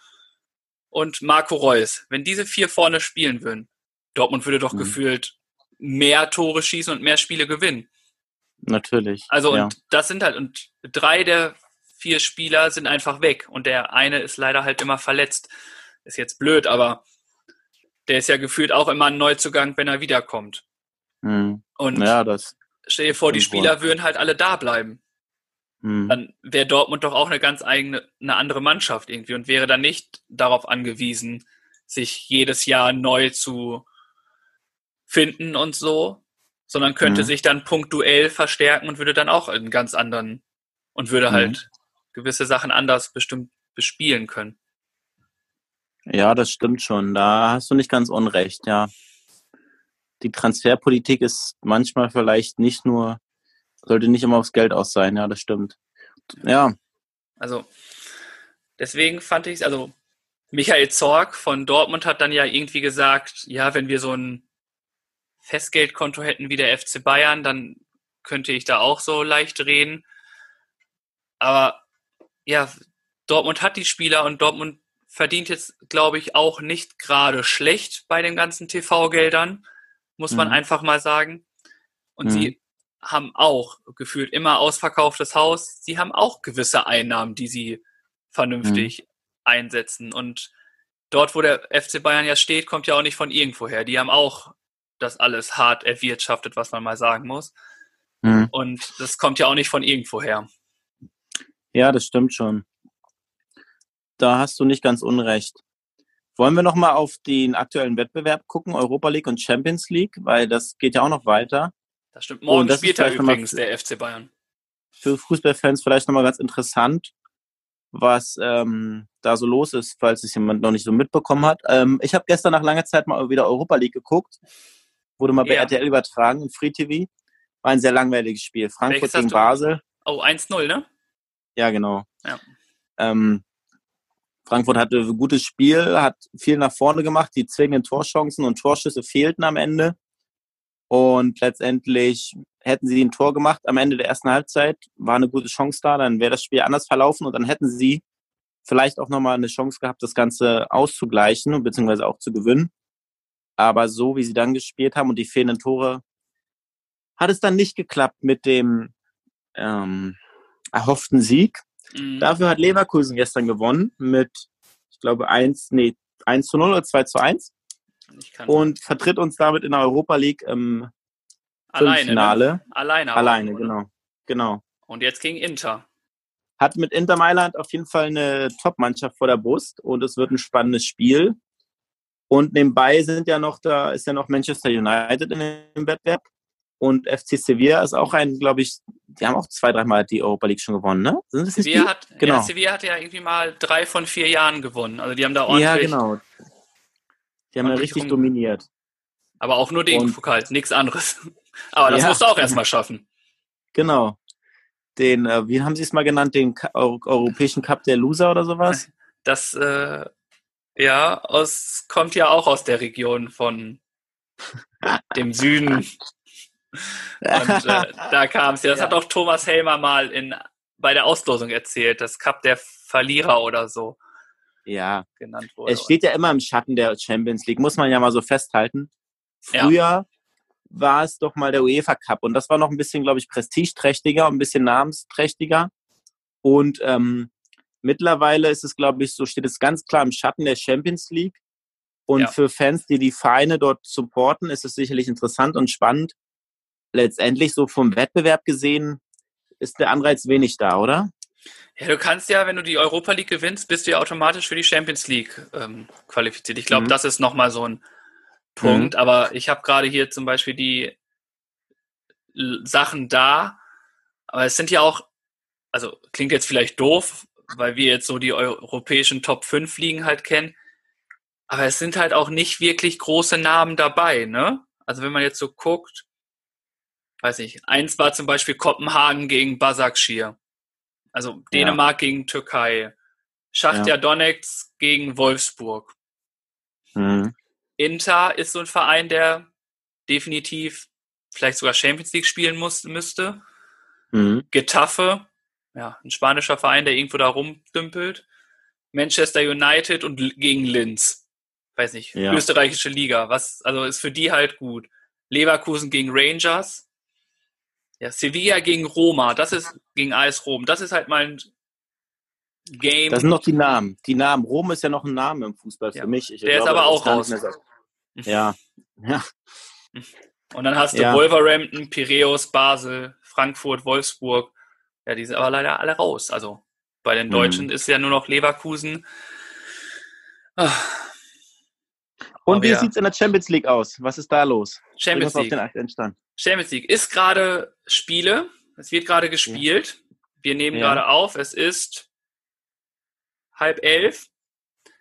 Speaker 2: und Marco Reus. Wenn diese vier vorne spielen würden, Dortmund würde doch mhm. gefühlt mehr Tore schießen und mehr Spiele gewinnen.
Speaker 1: Natürlich.
Speaker 2: Also, ja. und das sind halt, und drei der vier Spieler sind einfach weg und der eine ist leider halt immer verletzt. Ist jetzt blöd, aber der ist ja gefühlt auch immer ein Neuzugang, wenn er wiederkommt.
Speaker 1: Mhm. Und ja, das
Speaker 2: Stell dir vor, die Spieler würden halt alle da bleiben. Hm. Dann wäre Dortmund doch auch eine ganz eigene, eine andere Mannschaft irgendwie und wäre dann nicht darauf angewiesen, sich jedes Jahr neu zu finden und so, sondern könnte hm. sich dann punktuell verstärken und würde dann auch in ganz anderen und würde hm. halt gewisse Sachen anders bestimmt bespielen können.
Speaker 1: Ja, das stimmt schon. Da hast du nicht ganz unrecht, ja die Transferpolitik ist manchmal vielleicht nicht nur, sollte nicht immer aufs Geld aus sein, ja, das stimmt. Ja.
Speaker 2: Also, deswegen fand ich, also, Michael Zorg von Dortmund hat dann ja irgendwie gesagt, ja, wenn wir so ein Festgeldkonto hätten wie der FC Bayern, dann könnte ich da auch so leicht reden. Aber ja, Dortmund hat die Spieler und Dortmund verdient jetzt, glaube ich, auch nicht gerade schlecht bei den ganzen TV-Geldern, muss man
Speaker 1: Mhm.
Speaker 2: einfach mal sagen. Und
Speaker 1: Mhm.
Speaker 2: sie haben auch gefühlt immer ausverkauftes Haus. Sie haben auch gewisse Einnahmen, die sie vernünftig
Speaker 1: Mhm.
Speaker 2: einsetzen. Und dort, wo der FC Bayern ja steht, kommt ja auch nicht von irgendwoher. Die haben auch das alles hart erwirtschaftet, was man mal sagen muss.
Speaker 1: Mhm.
Speaker 2: Und das kommt ja auch nicht von irgendwoher.
Speaker 1: Ja, das stimmt schon. Da hast du nicht ganz unrecht. Wollen wir noch mal auf den aktuellen Wettbewerb gucken, Europa League und Champions League, weil das geht ja auch noch weiter.
Speaker 2: Das stimmt. Morgen
Speaker 1: und das
Speaker 2: spielt
Speaker 1: mal
Speaker 2: übrigens der FC Bayern.
Speaker 1: Für Fußballfans vielleicht noch mal ganz interessant, was ähm, da so los ist, falls es jemand noch nicht so mitbekommen hat. Ähm, ich habe gestern nach langer Zeit mal wieder Europa League geguckt, wurde mal bei
Speaker 2: Ja.
Speaker 1: RTL übertragen im Free TV. War ein sehr langweiliges Spiel. Frankfurt gegen? Basel.
Speaker 2: Oh, 1-0, ne?
Speaker 1: Ja, genau.
Speaker 2: Ja.
Speaker 1: Ähm, Frankfurt hatte ein gutes Spiel, hat viel nach vorne gemacht. Die zwingenden Torchancen und Torschüsse fehlten am Ende. Und letztendlich hätten sie ein Tor gemacht am Ende der ersten Halbzeit, war eine gute Chance da, dann wäre das Spiel anders verlaufen und dann hätten sie vielleicht auch nochmal eine Chance gehabt, das Ganze auszugleichen beziehungsweise auch zu gewinnen. Aber so wie sie dann gespielt haben und die fehlenden Tore, hat es dann nicht geklappt mit dem ähm, erhofften Sieg.
Speaker 2: Mhm.
Speaker 1: Dafür hat Leverkusen gestern gewonnen mit, ich glaube, 1, nee, 1 zu 0 oder 2 zu 1
Speaker 2: Ich kann
Speaker 1: und vertritt uns damit in der Europa League im
Speaker 2: alleine. Ne?
Speaker 1: Viertelfinale.
Speaker 2: Alleine.
Speaker 1: Alleine,
Speaker 2: ne?
Speaker 1: genau. Genau.
Speaker 2: Und jetzt gegen Inter.
Speaker 1: Hat mit Inter Mailand auf jeden Fall eine Top-Mannschaft vor der Brust und es wird ein spannendes Spiel. Und nebenbei sind ja noch, da ist ja noch Manchester United in dem Wettbewerb. Und FC Sevilla ist auch ein, glaube ich, die haben auch zwei, dreimal die Europa League schon gewonnen, ne? Sind das
Speaker 2: Sevilla
Speaker 1: die?
Speaker 2: hat,
Speaker 1: Genau.
Speaker 2: ja, Sevilla hat ja irgendwie mal drei von vier Jahren gewonnen. Also die haben da ordentlich,
Speaker 1: Ja, genau. Die haben ja richtig
Speaker 2: rum-
Speaker 1: dominiert.
Speaker 2: aber auch nur den
Speaker 1: Und-
Speaker 2: Pokal, nichts anderes. Aber das
Speaker 1: Ja.
Speaker 2: musst du auch erstmal schaffen.
Speaker 1: Genau. Den, äh, wie haben sie es mal genannt, den Ka Eu Europäischen Cup der Loser oder sowas?
Speaker 2: Das, äh, ja, aus, kommt ja auch aus der Region von dem Süden. Und äh, da kam es ja. Das
Speaker 1: Ja.
Speaker 2: hat auch Thomas Helmer mal in, bei der Auslosung erzählt, das Cup der Verlierer oder so
Speaker 1: ja,
Speaker 2: genannt wurde.
Speaker 1: es steht ja immer im Schatten der Champions League, muss man ja mal so festhalten.
Speaker 2: Ja.
Speaker 1: Früher war es doch mal der UEFA Cup und das war noch ein bisschen, glaube ich, prestigeträchtiger und ein bisschen namensträchtiger. Und ähm, mittlerweile ist es, glaube ich, so steht es ganz klar im Schatten der Champions League. Und
Speaker 2: Ja.
Speaker 1: für Fans, die die Vereine dort supporten, ist es sicherlich interessant und spannend. Letztendlich so vom Wettbewerb gesehen ist der Anreiz wenig da, oder?
Speaker 2: Ja, du kannst ja, wenn du die Europa League gewinnst, bist du ja automatisch für die Champions League ähm, qualifiziert. Ich glaube,
Speaker 1: Mhm.
Speaker 2: das ist nochmal so ein Punkt. Aber ich habe gerade hier zum Beispiel die Sachen da. Aber es sind ja auch, also klingt jetzt vielleicht doof, weil wir jetzt so die europäischen Top 5 Ligen halt kennen. Aber es sind halt auch nicht wirklich große Namen dabei, ne? Also wenn man jetzt so guckt, weiß nicht, eins war zum Beispiel Kopenhagen gegen Basakşehir. Also Dänemark gegen Türkei. Schachtja Donetsk gegen Wolfsburg.
Speaker 1: Mhm.
Speaker 2: Inter ist so ein Verein, der definitiv vielleicht sogar Champions League spielen muss, müsste.
Speaker 1: Mhm.
Speaker 2: Getafe, ja, ein spanischer Verein, der irgendwo da rumdümpelt. Manchester United und gegen Linz. Weiß nicht,
Speaker 1: Ja.
Speaker 2: österreichische Liga. Was, also ist für die halt gut. Leverkusen gegen Rangers. Ja, Sevilla gegen Roma. Das ist gegen AS Rom. Das ist halt mal ein Game.
Speaker 1: Das sind noch die Namen. Die Namen. Rom ist ja noch ein Name im Fußball für
Speaker 2: Ja.
Speaker 1: mich. Ich
Speaker 2: Der ist
Speaker 1: glaube,
Speaker 2: aber
Speaker 1: das
Speaker 2: auch raus.
Speaker 1: Ja. ja.
Speaker 2: Und dann hast du
Speaker 1: Ja.
Speaker 2: Wolverhampton, Piräus, Basel, Frankfurt, Wolfsburg. Ja, die sind aber leider alle raus. Also bei den
Speaker 1: Mhm.
Speaker 2: Deutschen ist ja nur noch Leverkusen. Ah,
Speaker 1: Und
Speaker 2: Aber
Speaker 1: wie
Speaker 2: ja.
Speaker 1: sieht's in der Champions League aus? Was ist da los?
Speaker 2: Champions
Speaker 1: uns auf den
Speaker 2: League.
Speaker 1: Stand.
Speaker 2: Champions League ist gerade Spiele. Es wird gerade gespielt. Wir nehmen
Speaker 1: Ja.
Speaker 2: gerade auf. Es ist halb elf.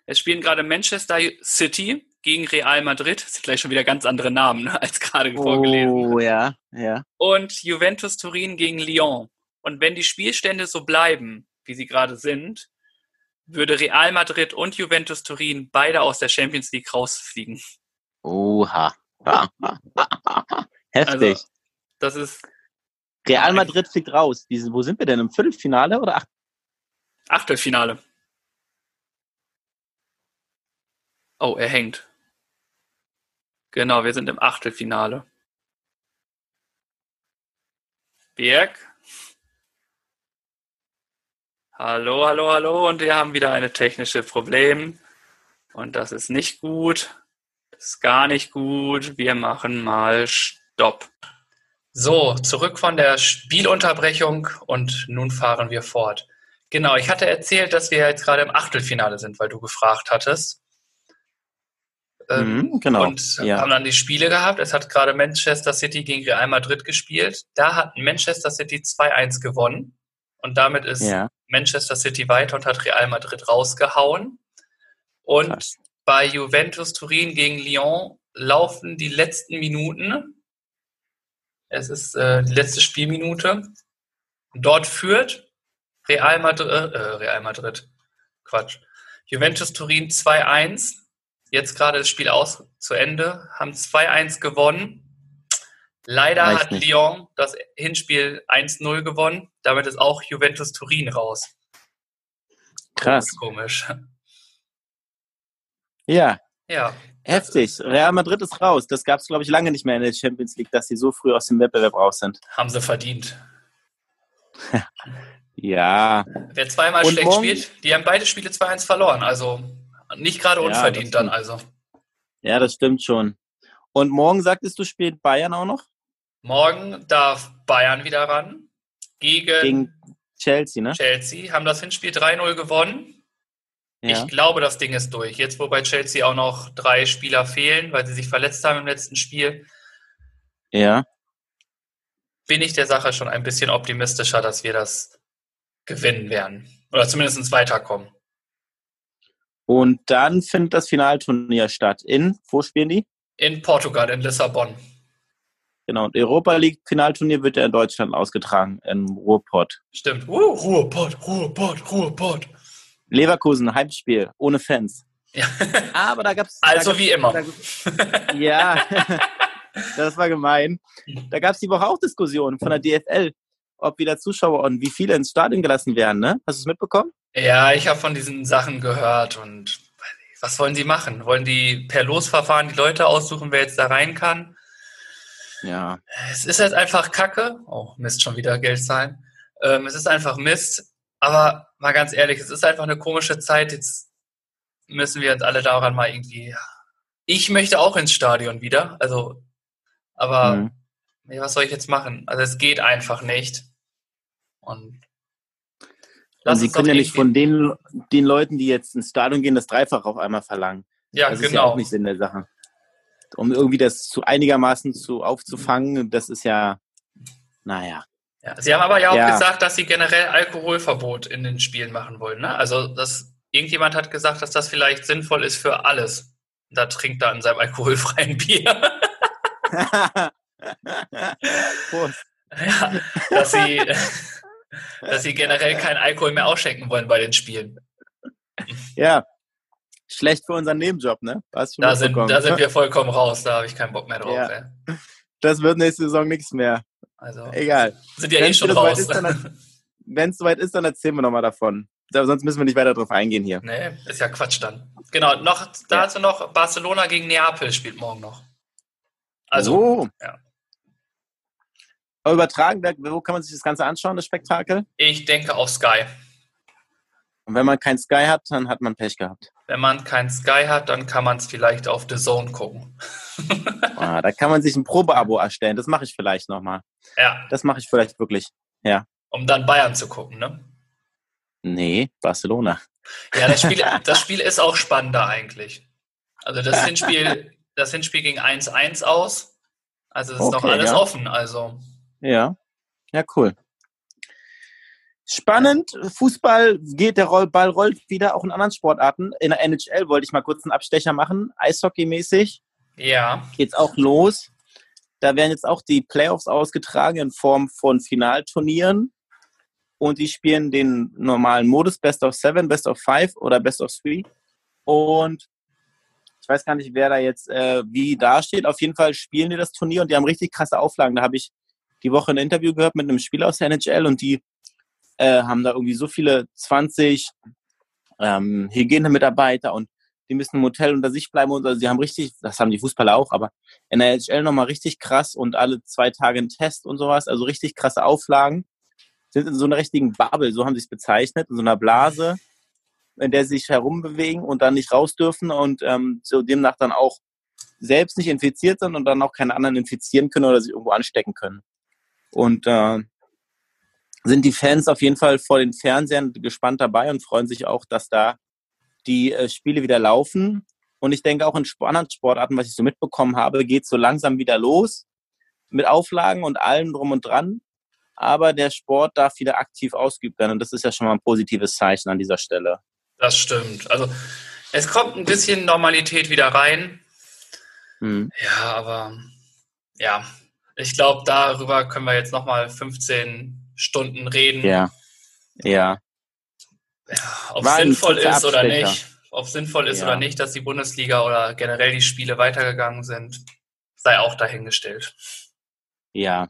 Speaker 2: Es spielen gerade Manchester City gegen Real Madrid. Das sind gleich schon wieder ganz andere Namen ne, als gerade vorgelesen.
Speaker 1: Oh, ja, ja.
Speaker 2: und Juventus Turin gegen Lyon. Und wenn die Spielstände so bleiben, wie sie gerade sind, würde Real Madrid und Juventus Turin beide aus der Champions League rausfliegen.
Speaker 1: Oha. Heftig.
Speaker 2: Also, das ist
Speaker 1: Real Madrid fliegt raus. Diese, wo sind wir denn? Im Viertelfinale oder acht?
Speaker 2: Achtelfinale. Oh, er hängt. Genau, wir sind im Achtelfinale. Birg? Hallo, hallo, hallo. Und wir haben wieder eine technische Problem. Und das ist nicht gut. Das ist gar nicht gut. Wir machen mal Stopp. So, zurück von der Spielunterbrechung und nun fahren wir fort. Genau, ich hatte erzählt, dass wir jetzt gerade im Achtelfinale sind, weil du gefragt hattest.
Speaker 1: Ähm, mhm, genau.
Speaker 2: Und ja. haben dann die Spiele gehabt. Es hat gerade Manchester City gegen Real Madrid gespielt. Da hat Manchester City 2-1 gewonnen. Und damit ist ja. Manchester City weiter und hat Real Madrid rausgehauen. Und Krass. bei Juventus Turin gegen Lyon laufen die letzten Minuten. Es ist äh, die letzte Spielminute. Dort führt Real Madrid, äh, Real Madrid, Quatsch, Juventus Turin 2-1 jetzt gerade das Spiel aus zu Ende, haben 2-1 gewonnen. Leider Weiß hat nicht. Lyon das Hinspiel 1-0 gewonnen. Damit ist auch Juventus Turin raus.
Speaker 1: Krass.
Speaker 2: Komisch.
Speaker 1: Ja.
Speaker 2: Ja.
Speaker 1: Heftig. Real Madrid ist raus. Das gab es, glaube ich, lange nicht mehr in der Champions League, dass sie so früh aus dem Wettbewerb raus sind.
Speaker 2: Haben sie verdient.
Speaker 1: ja.
Speaker 2: Wer zweimal Und schlecht spielt, die haben beide Spiele 2-1 verloren. Also nicht gerade unverdient ja, dann also.
Speaker 1: Ja, das stimmt schon. Und morgen sagtest du, spielt Bayern auch noch?
Speaker 2: Morgen darf Bayern wieder ran. Gegen,
Speaker 1: gegen Chelsea, ne?
Speaker 2: Chelsea. Haben das Hinspiel 3-0 gewonnen. Ja. Ich glaube, das Ding ist durch. Jetzt, wo bei Chelsea auch noch drei Spieler fehlen, weil sie sich verletzt haben im letzten Spiel.
Speaker 1: Ja.
Speaker 2: Bin ich der Sache schon ein bisschen optimistischer, dass wir das gewinnen werden. Oder zumindest weiterkommen.
Speaker 1: Und dann findet das Finalturnier statt. In, wo spielen die?
Speaker 2: In Portugal, in Lissabon.
Speaker 1: Genau, und Europa League Finalturnier wird ja in Deutschland ausgetragen, in Ruhrpott.
Speaker 2: Stimmt. Uh, Ruhrpott, Ruhrpott, Ruhrpott.
Speaker 1: Leverkusen, Heimspiel, ohne Fans.
Speaker 2: Ja.
Speaker 1: Aber da gab es.
Speaker 2: Also da wie immer.
Speaker 1: Da, ja, das war gemein. Da gab es die Woche auch Diskussionen von der DFL, ob wieder Zuschauer und wie viele ins Stadion gelassen werden. Ne? Hast du es mitbekommen?
Speaker 2: Ja, ich habe von diesen Sachen gehört und was wollen sie machen? Wollen die per Losverfahren die Leute aussuchen, wer jetzt da rein kann?
Speaker 1: Ja.
Speaker 2: Es ist halt einfach Kacke. Oh, Mist, schon wieder Geld zahlen. Ähm, es ist einfach Mist. Aber mal ganz ehrlich, es ist einfach eine komische Zeit. Jetzt müssen wir uns alle daran mal irgendwie. Ich möchte auch ins Stadion wieder. Also, aber mhm. was soll ich jetzt machen? Also es geht einfach nicht. Und
Speaker 1: Lass sie können ja nicht von den, den Leuten, die jetzt ins Stadion gehen, das Dreifach auf einmal verlangen.
Speaker 2: Ja,
Speaker 1: das
Speaker 2: genau.
Speaker 1: ist ja auch nicht Sinn der Sache. Um irgendwie das zu einigermaßen zu aufzufangen, das ist ja, naja.
Speaker 2: Ja, sie haben aber ja auch ja. gesagt, dass sie generell Alkoholverbot in den Spielen machen wollen. Ne? Also, dass irgendjemand hat gesagt, dass das vielleicht sinnvoll ist für alles. Da trinkt er in seinem alkoholfreien Bier. Prost. Ja, dass sie, dass sie generell keinen Alkohol mehr ausschenken wollen bei den Spielen.
Speaker 1: Ja, schlecht für unseren Nebenjob, ne?
Speaker 2: da, sind, da sind wir vollkommen raus, da habe ich keinen Bock mehr drauf. Ja.
Speaker 1: Das wird nächste Saison nichts mehr.
Speaker 2: Also,
Speaker 1: Egal.
Speaker 2: Sind ja eh schon raus.
Speaker 1: Wenn es soweit ist, dann erzählen wir nochmal davon. sonst müssen wir nicht weiter drauf eingehen hier.
Speaker 2: Nee, ist ja Quatsch dann. Genau, noch, dazu ja. noch Barcelona gegen Neapel spielt morgen noch. Also,
Speaker 1: oh.
Speaker 2: ja
Speaker 1: übertragen, wo kann man sich das Ganze anschauen, das Spektakel?
Speaker 2: Ich denke auf Sky.
Speaker 1: Und wenn man kein Sky hat, dann hat man Pech gehabt.
Speaker 2: Wenn man kein Sky hat, dann kann man es vielleicht auf The Zone gucken.
Speaker 1: ah, da kann man sich ein Probeabo erstellen. Das mache ich vielleicht nochmal.
Speaker 2: Ja.
Speaker 1: Das mache ich vielleicht wirklich. Ja.
Speaker 2: Um dann Bayern zu gucken, ne?
Speaker 1: Nee, Barcelona.
Speaker 2: Ja, das Spiel, das Spiel ist auch spannender eigentlich. Also das Hinspiel, das Hinspiel ging 1-1 aus. Also es ist okay, noch alles ja. offen. Also
Speaker 1: ja, ja, cool. Spannend, Fußball geht, der Ball rollt wieder, auch in anderen Sportarten. In der NHL wollte ich mal kurz einen Abstecher machen, Eishockey-mäßig.
Speaker 2: Ja.
Speaker 1: Geht's auch los. Da werden jetzt auch die Playoffs ausgetragen in Form von Finalturnieren. Und die spielen den normalen Modus Best of Seven, Best of Five oder Best of Three. Und ich weiß gar nicht, wer da jetzt äh, wie dasteht. Auf jeden Fall spielen die das Turnier und die haben richtig krasse Auflagen. Da habe ich die Woche ein Interview gehört mit einem Spieler aus der NHL und die äh, haben da irgendwie so viele 20 ähm, Hygienemitarbeiter und die müssen im Hotel unter sich bleiben und also sie haben richtig, das haben die Fußballer auch, aber in der NHL nochmal richtig krass und alle zwei Tage ein Test und sowas, also richtig krasse Auflagen, sind in so einer richtigen Bubble, so haben sie es bezeichnet, in so einer Blase, in der sie sich herumbewegen und dann nicht raus dürfen und ähm, so demnach dann auch selbst nicht infiziert sind und dann auch keine anderen infizieren können oder sich irgendwo anstecken können. Und äh, sind die Fans auf jeden Fall vor den Fernsehern gespannt dabei und freuen sich auch, dass da die äh, Spiele wieder laufen. Und ich denke auch in anderen Sportarten, was ich so mitbekommen habe, geht so langsam wieder los mit Auflagen und allem drum und dran. Aber der Sport darf wieder aktiv ausgeübt werden. Und das ist ja schon mal ein positives Zeichen an dieser Stelle.
Speaker 2: Das stimmt. Also es kommt ein bisschen Normalität wieder rein. Hm. Ja, aber ja, ich glaube, darüber können wir jetzt nochmal 15 Stunden reden.
Speaker 1: Ja. Ja.
Speaker 2: ob es sinnvoll ist oder nicht, ob sinnvoll ist ja. oder nicht, dass die Bundesliga oder generell die Spiele weitergegangen sind, sei auch dahingestellt.
Speaker 1: Ja.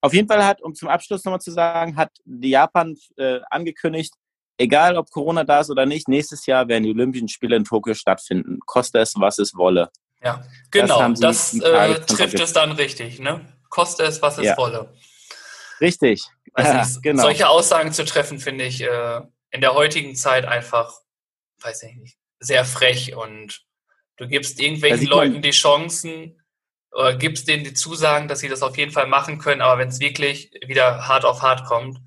Speaker 1: Auf jeden Fall hat, um zum Abschluss nochmal zu sagen, hat die Japan äh, angekündigt, egal ob Corona da ist oder nicht, nächstes Jahr werden die Olympischen Spiele in Tokio stattfinden. Koste es, was es wolle.
Speaker 2: Ja, genau. Das, das äh, trifft es dann richtig. Ne? Koste es, was es ja. wolle.
Speaker 1: Richtig.
Speaker 2: Also ich, genau. Solche Aussagen zu treffen, finde ich äh, in der heutigen Zeit einfach, weiß ich nicht, sehr frech und du gibst irgendwelchen Leuten die Chancen oder gibst denen die Zusagen, dass sie das auf jeden Fall machen können, aber wenn es wirklich wieder hart auf hart kommt,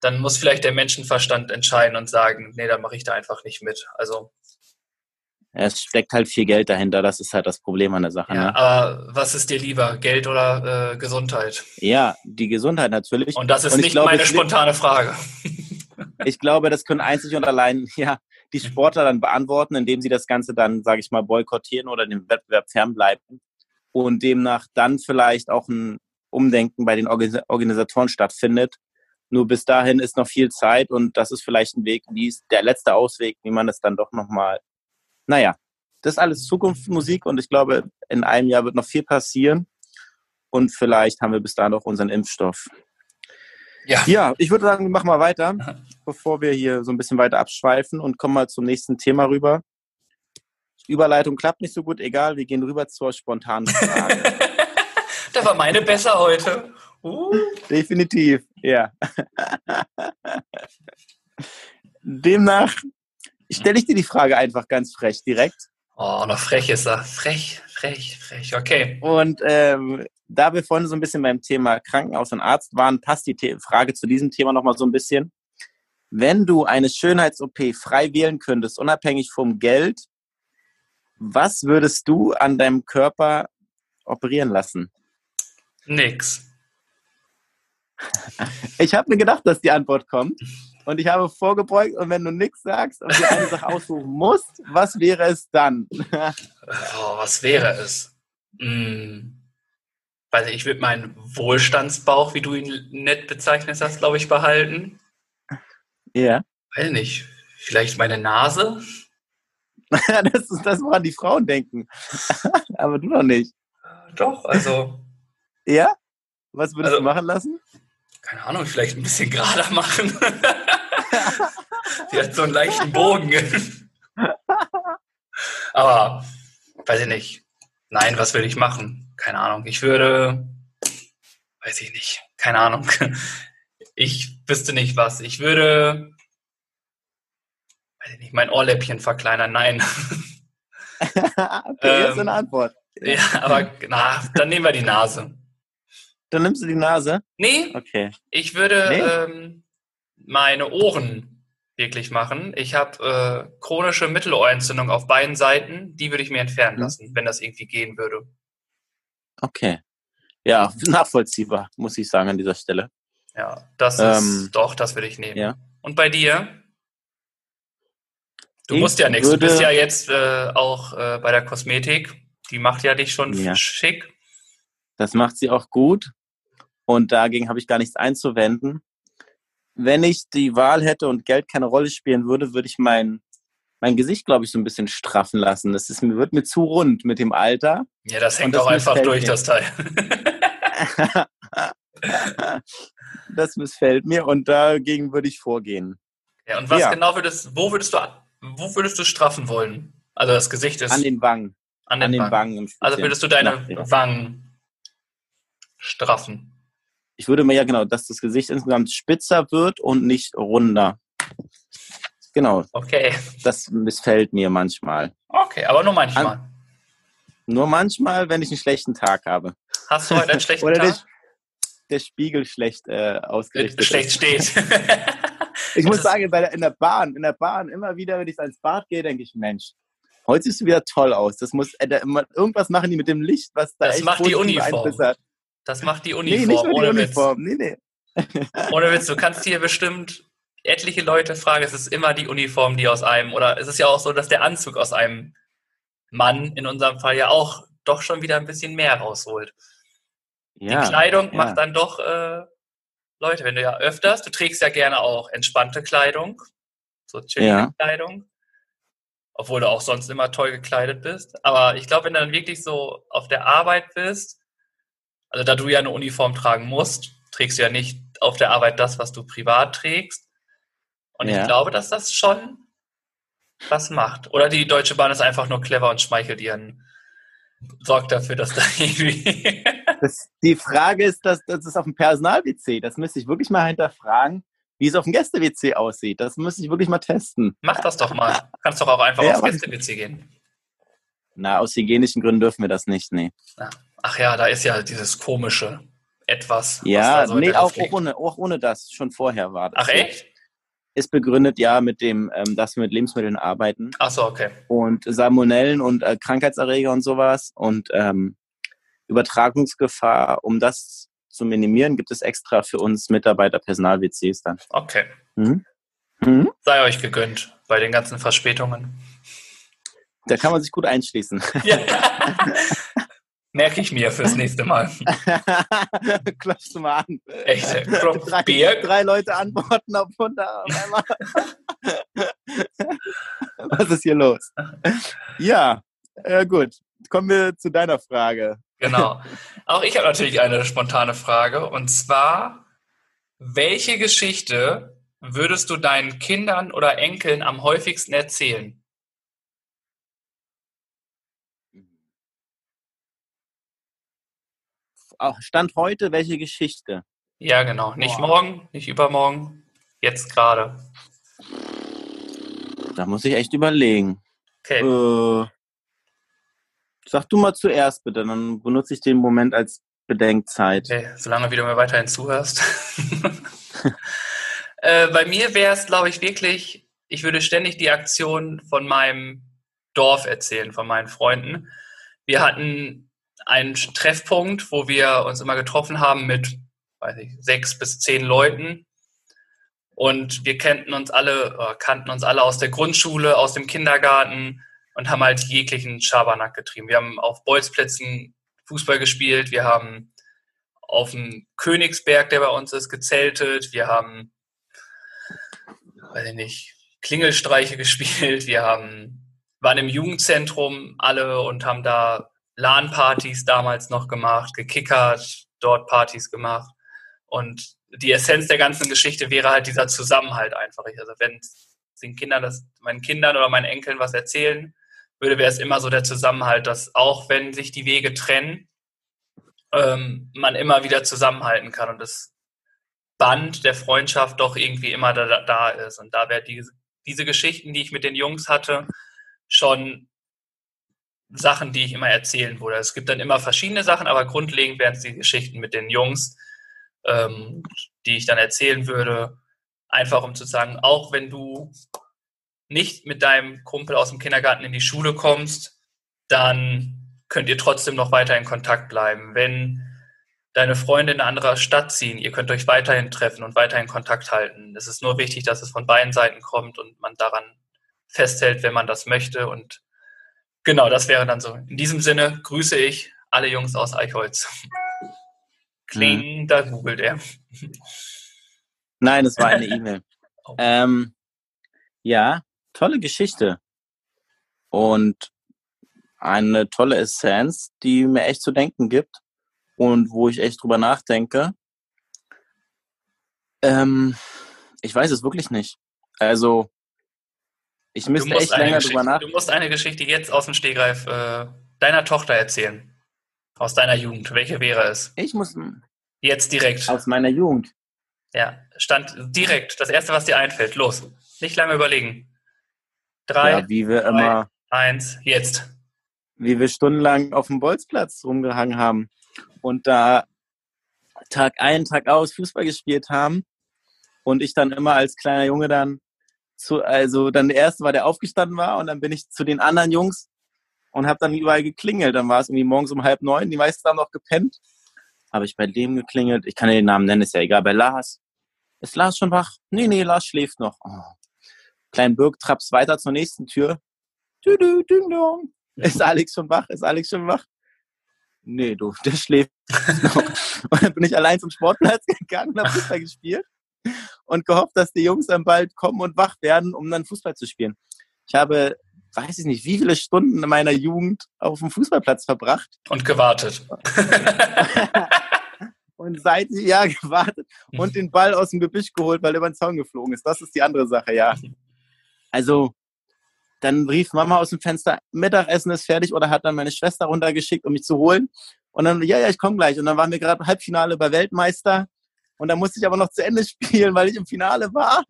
Speaker 2: dann muss vielleicht der Menschenverstand entscheiden und sagen, nee, dann mache ich da einfach nicht mit. Also
Speaker 1: es steckt halt viel Geld dahinter, das ist halt das Problem an der Sache.
Speaker 2: Ja,
Speaker 1: ne?
Speaker 2: Aber was ist dir lieber, Geld oder äh, Gesundheit?
Speaker 1: Ja, die Gesundheit natürlich.
Speaker 2: Und das ist und nicht glaube, meine spontane Frage.
Speaker 1: ich glaube, das können einzig und allein ja, die Sportler dann beantworten, indem sie das Ganze dann, sage ich mal, boykottieren oder dem Wettbewerb fernbleiben und demnach dann vielleicht auch ein Umdenken bei den Organisatoren stattfindet nur bis dahin ist noch viel Zeit und das ist vielleicht ein Weg, wie es der letzte Ausweg, wie man es dann doch nochmal, naja, das ist alles Zukunftsmusik und ich glaube, in einem Jahr wird noch viel passieren und vielleicht haben wir bis dahin auch unseren Impfstoff. Ja. ja, ich würde sagen, wir machen mal weiter, bevor wir hier so ein bisschen weiter abschweifen und kommen mal zum nächsten Thema rüber. Überleitung klappt nicht so gut, egal, wir gehen rüber zur spontanen Frage.
Speaker 2: da war meine besser heute. Uh.
Speaker 1: Definitiv, ja. Demnach stelle ich dir die Frage einfach ganz frech direkt.
Speaker 2: Oh, noch frech ist er. Frech, frech, frech. Okay.
Speaker 1: Und ähm, da wir vorhin so ein bisschen beim Thema Krankenhaus und Arzt waren, passt die The Frage zu diesem Thema nochmal so ein bisschen. Wenn du eine Schönheits-OP frei wählen könntest, unabhängig vom Geld, was würdest du an deinem Körper operieren lassen?
Speaker 2: Nix.
Speaker 1: Ich habe mir gedacht, dass die Antwort kommt. Und ich habe vorgebeugt und wenn du nichts sagst und dir eine Sache aussuchen musst, was wäre es dann?
Speaker 2: oh, was wäre es? Hm. Weiß ich, ich würde meinen Wohlstandsbauch, wie du ihn nett bezeichnet hast, glaube ich, behalten.
Speaker 1: Ja.
Speaker 2: Weiß nicht. Vielleicht meine Nase?
Speaker 1: das ist das, woran die Frauen denken. Aber du noch nicht.
Speaker 2: Doch, also.
Speaker 1: Ja? Was würdest also, du machen lassen?
Speaker 2: keine Ahnung, vielleicht ein bisschen gerader machen. Sie hat so einen leichten Bogen. Aber, weiß ich nicht. Nein, was würde ich machen? Keine Ahnung. Ich würde, weiß ich nicht. Keine Ahnung. Ich wüsste nicht was. Ich würde, weiß ich nicht, mein Ohrläppchen verkleinern. Nein.
Speaker 1: okay, ähm, ist eine Antwort.
Speaker 2: Ja, aber na, dann nehmen wir die Nase.
Speaker 1: Dann nimmst du die Nase?
Speaker 2: Nee. Okay. Ich würde nee. ähm, meine Ohren wirklich machen. Ich habe äh, chronische Mittelohrentzündung auf beiden Seiten. Die würde ich mir entfernen lassen, wenn das irgendwie gehen würde.
Speaker 1: Okay. Ja, nachvollziehbar, muss ich sagen an dieser Stelle.
Speaker 2: Ja, das ist ähm, doch, das würde ich nehmen. Ja. Und bei dir? Du ich musst ja nichts. Du bist ja jetzt äh, auch äh, bei der Kosmetik. Die macht ja dich schon ja. schick.
Speaker 1: Das macht sie auch gut. Und dagegen habe ich gar nichts einzuwenden. Wenn ich die Wahl hätte und Geld keine Rolle spielen würde, würde ich mein, mein Gesicht, glaube ich, so ein bisschen straffen lassen. Das ist, wird mir zu rund mit dem Alter.
Speaker 2: Ja, das hängt auch einfach durch, mir. das Teil.
Speaker 1: das missfällt mir und dagegen würde ich vorgehen.
Speaker 2: Ja, und was ja. genau würdest, wo würdest du wo würdest du straffen wollen? Also das Gesicht ist.
Speaker 1: An den Wangen.
Speaker 2: An den, an den Wangen. Wangen also würdest du deine ja. Wangen straffen?
Speaker 1: Ich würde mir ja genau, dass das Gesicht insgesamt spitzer wird und nicht runder. Genau.
Speaker 2: Okay.
Speaker 1: Das missfällt mir manchmal.
Speaker 2: Okay, aber nur manchmal. An,
Speaker 1: nur manchmal, wenn ich einen schlechten Tag habe.
Speaker 2: Hast du heute einen schlechten Oder Tag?
Speaker 1: Der, der Spiegel schlecht äh, ausgerichtet
Speaker 2: Schlecht steht.
Speaker 1: ich muss sagen, bei der, in der Bahn, in der Bahn, immer wieder, wenn ich ans Bad gehe, denke ich, Mensch, heute siehst du wieder toll aus. Das muss äh, da, irgendwas machen die mit dem Licht, was da
Speaker 2: das macht die Uniform. Das macht die Uniform.
Speaker 1: Nee, nicht nur die Uniform. Nee, nee.
Speaker 2: Ohne Witz, du kannst hier bestimmt etliche Leute fragen, es ist immer die Uniform, die aus einem, oder es ist ja auch so, dass der Anzug aus einem Mann in unserem Fall ja auch doch schon wieder ein bisschen mehr rausholt. Ja, die Kleidung ja. macht dann doch, äh, Leute, wenn du ja öfters, du trägst ja gerne auch entspannte Kleidung, so chillige ja. Kleidung, obwohl du auch sonst immer toll gekleidet bist. Aber ich glaube, wenn du dann wirklich so auf der Arbeit bist, also da du ja eine Uniform tragen musst, trägst du ja nicht auf der Arbeit das, was du privat trägst. Und ja. ich glaube, dass das schon was macht. Oder die Deutsche Bahn ist einfach nur clever und schmeichelt ihren, sorgt dafür, dass da irgendwie.
Speaker 1: das, die Frage ist, dass das ist auf dem Personal-WC. Das müsste ich wirklich mal hinterfragen, wie es auf dem Gäste-WC aussieht. Das müsste ich wirklich mal testen.
Speaker 2: Mach das doch mal. Du kannst doch auch einfach ja, aufs Gäste-WC gehen.
Speaker 1: Na, aus hygienischen Gründen dürfen wir das nicht, nee.
Speaker 2: Ach ja, da ist ja dieses komische etwas.
Speaker 1: Ja, so nee, auch, auch, ohne, auch ohne das. Schon vorher war das.
Speaker 2: Ach echt?
Speaker 1: ist begründet ja mit dem, ähm, dass wir mit Lebensmitteln arbeiten.
Speaker 2: Ach so, okay.
Speaker 1: Und Salmonellen und äh, Krankheitserreger und sowas und ähm, Übertragungsgefahr, um das zu minimieren, gibt es extra für uns Mitarbeiter Personal-WCs dann.
Speaker 2: Okay. Mhm. Mhm. Sei euch gegönnt bei den ganzen Verspätungen.
Speaker 1: Da kann man sich gut einschließen.
Speaker 2: Ja. Merke ich mir fürs nächste Mal.
Speaker 1: Klopfst du mal an.
Speaker 2: Echt?
Speaker 1: Drei, Bier? drei Leute antworten auf 100 auf einmal. Was ist hier los? Ja, äh, gut. Kommen wir zu deiner Frage.
Speaker 2: Genau. Auch ich habe natürlich eine spontane Frage. Und zwar, welche Geschichte würdest du deinen Kindern oder Enkeln am häufigsten erzählen?
Speaker 1: Stand heute, welche Geschichte?
Speaker 2: Ja, genau. Nicht Boah. morgen, nicht übermorgen, jetzt gerade.
Speaker 1: Da muss ich echt überlegen.
Speaker 2: Okay.
Speaker 1: Äh, sag du mal zuerst bitte, dann benutze ich den Moment als Bedenkzeit.
Speaker 2: Okay, solange wie du mir weiterhin zuhörst. äh, bei mir wäre es, glaube ich, wirklich, ich würde ständig die Aktion von meinem Dorf erzählen, von meinen Freunden. Wir hatten ein Treffpunkt, wo wir uns immer getroffen haben mit weiß ich, sechs bis zehn Leuten. Und wir kannten uns alle, äh, kannten uns alle aus der Grundschule, aus dem Kindergarten und haben halt jeglichen Schabernack getrieben. Wir haben auf Bolzplätzen Fußball gespielt, wir haben auf dem Königsberg, der bei uns ist, gezeltet, wir haben, weiß ich nicht, Klingelstreiche gespielt, wir haben, waren im Jugendzentrum alle und haben da LAN-Partys damals noch gemacht, gekickert, dort Partys gemacht. Und die Essenz der ganzen Geschichte wäre halt dieser Zusammenhalt einfach. Also wenn den Kindern das, meinen Kindern oder meinen Enkeln was erzählen würde, wäre es immer so der Zusammenhalt, dass auch wenn sich die Wege trennen, ähm, man immer wieder zusammenhalten kann und das Band der Freundschaft doch irgendwie immer da, da ist. Und da wäre diese, diese Geschichten, die ich mit den Jungs hatte, schon Sachen, die ich immer erzählen würde. Es gibt dann immer verschiedene Sachen, aber grundlegend wären es die Geschichten mit den Jungs, ähm, die ich dann erzählen würde. Einfach um zu sagen, auch wenn du nicht mit deinem Kumpel aus dem Kindergarten in die Schule kommst, dann könnt ihr trotzdem noch weiter in Kontakt bleiben. Wenn deine Freunde in eine andere Stadt ziehen, ihr könnt euch weiterhin treffen und weiterhin Kontakt halten. Es ist nur wichtig, dass es von beiden Seiten kommt und man daran festhält, wenn man das möchte und Genau, das wäre dann so. In diesem Sinne grüße ich alle Jungs aus Eichholz. Kling, mhm. da googelt er.
Speaker 1: Nein, es war eine E-Mail. oh. ähm, ja, tolle Geschichte. Und eine tolle Essenz, die mir echt zu denken gibt und wo ich echt drüber nachdenke. Ähm, ich weiß es wirklich nicht. Also, Ich müsste echt länger drüber nachdenken.
Speaker 2: Du musst eine Geschichte jetzt aus dem Stegreif äh, deiner Tochter erzählen. Aus deiner Jugend. Welche wäre es?
Speaker 1: Ich muss.
Speaker 2: Jetzt direkt.
Speaker 1: Aus meiner Jugend.
Speaker 2: Ja, stand direkt. Das erste, was dir einfällt. Los. Nicht lange überlegen. Drei.
Speaker 1: Ja, wie wir zwei, immer.
Speaker 2: Eins, jetzt.
Speaker 1: Wie wir stundenlang auf dem Bolzplatz rumgehangen haben und da Tag ein, Tag aus Fußball gespielt haben und ich dann immer als kleiner Junge dann zu, also dann der erste war, der aufgestanden war und dann bin ich zu den anderen Jungs und habe dann überall geklingelt. Dann war es irgendwie morgens um halb neun, die meisten haben noch gepennt. Habe ich bei dem geklingelt. Ich kann ja den Namen nennen, ist ja egal. Bei Lars. Ist Lars schon wach? Nee, nee, Lars schläft noch. Oh. Klein Birk trappst weiter zur nächsten Tür. Dü -dü, ding -dong. Ist Alex schon wach? Ist Alex schon wach? Nee, du, der schläft noch. und dann bin ich allein zum Sportplatz gegangen und habe Fußball gespielt und gehofft, dass die Jungs dann bald kommen und wach werden, um dann Fußball zu spielen. Ich habe, weiß ich nicht, wie viele Stunden in meiner Jugend auf dem Fußballplatz verbracht.
Speaker 2: Und gewartet.
Speaker 1: und seit ja gewartet und den Ball aus dem Gebüsch geholt, weil er über den Zaun geflogen ist. Das ist die andere Sache, ja. Also dann rief Mama aus dem Fenster, Mittagessen ist fertig oder hat dann meine Schwester runtergeschickt, um mich zu holen. Und dann, ja, ja, ich komme gleich. Und dann waren wir gerade Halbfinale bei Weltmeister. Und dann musste ich aber noch zu Ende spielen, weil ich im Finale war.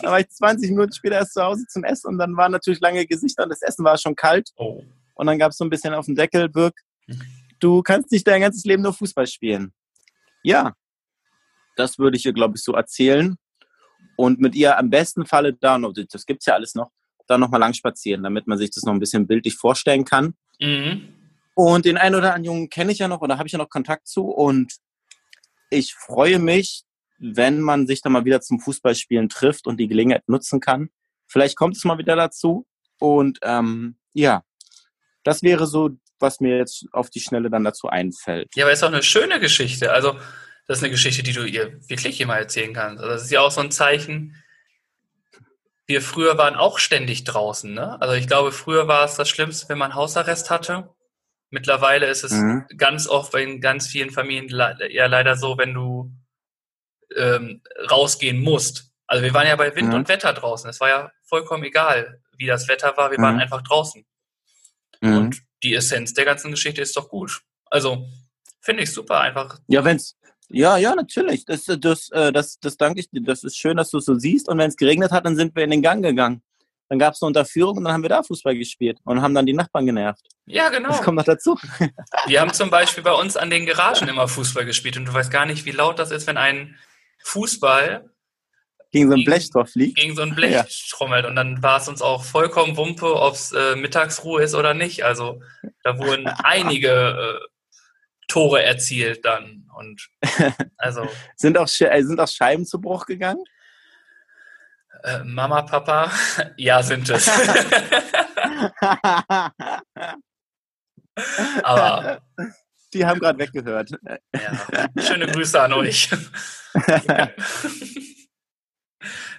Speaker 1: Dann war ich 20 Minuten später erst zu Hause zum Essen und dann waren natürlich lange Gesichter und das Essen war schon kalt. Oh. Und dann gab es so ein bisschen auf dem Deckel, Birk, du kannst nicht dein ganzes Leben nur Fußball spielen. Ja, das würde ich ihr, glaube ich, so erzählen. Und mit ihr am besten Falle da, das gibt es ja alles noch, da nochmal lang spazieren, damit man sich das noch ein bisschen bildlich vorstellen kann. Mhm. Und den einen oder anderen Jungen kenne ich ja noch oder habe ich ja noch Kontakt zu und ich freue mich, wenn man sich da mal wieder zum Fußballspielen trifft und die Gelegenheit nutzen kann. Vielleicht kommt es mal wieder dazu. Und ähm, ja, das wäre so, was mir jetzt auf die Schnelle dann dazu einfällt.
Speaker 2: Ja, aber es ist auch eine schöne Geschichte. Also, das ist eine Geschichte, die du ihr wirklich immer erzählen kannst. Also, das ist ja auch so ein Zeichen. Wir früher waren auch ständig draußen. Ne? Also, ich glaube, früher war es das Schlimmste, wenn man Hausarrest hatte. Mittlerweile ist es mhm. ganz oft in ganz vielen Familien ja leider so, wenn du ähm, rausgehen musst. Also wir waren ja bei Wind mhm. und Wetter draußen. Es war ja vollkommen egal, wie das Wetter war. Wir mhm. waren einfach draußen. Mhm. Und die Essenz der ganzen Geschichte ist doch gut. Also finde ich super einfach.
Speaker 1: Ja, wenn's ja, ja, natürlich. Das, das, äh, das, das danke ich dir. Das ist schön, dass du es so siehst. Und wenn es geregnet hat, dann sind wir in den Gang gegangen. Dann gab es eine Unterführung und dann haben wir da Fußball gespielt und haben dann die Nachbarn genervt.
Speaker 2: Ja, genau.
Speaker 1: Das kommt noch dazu.
Speaker 2: Wir haben zum Beispiel bei uns an den Garagen immer Fußball gespielt und du weißt gar nicht, wie laut das ist, wenn ein Fußball
Speaker 1: gegen so ein Blechtor fliegt.
Speaker 2: Gegen so ein Blech ja. trommelt. Und dann war es uns auch vollkommen Wumpe, ob es äh, Mittagsruhe ist oder nicht. Also da wurden einige äh, Tore erzielt dann. Und also.
Speaker 1: sind, auch, äh, sind auch Scheiben zu Bruch gegangen?
Speaker 2: Äh, Mama, Papa, ja, sind es. Aber.
Speaker 1: Die haben gerade weggehört.
Speaker 2: Ja, schöne Grüße an euch.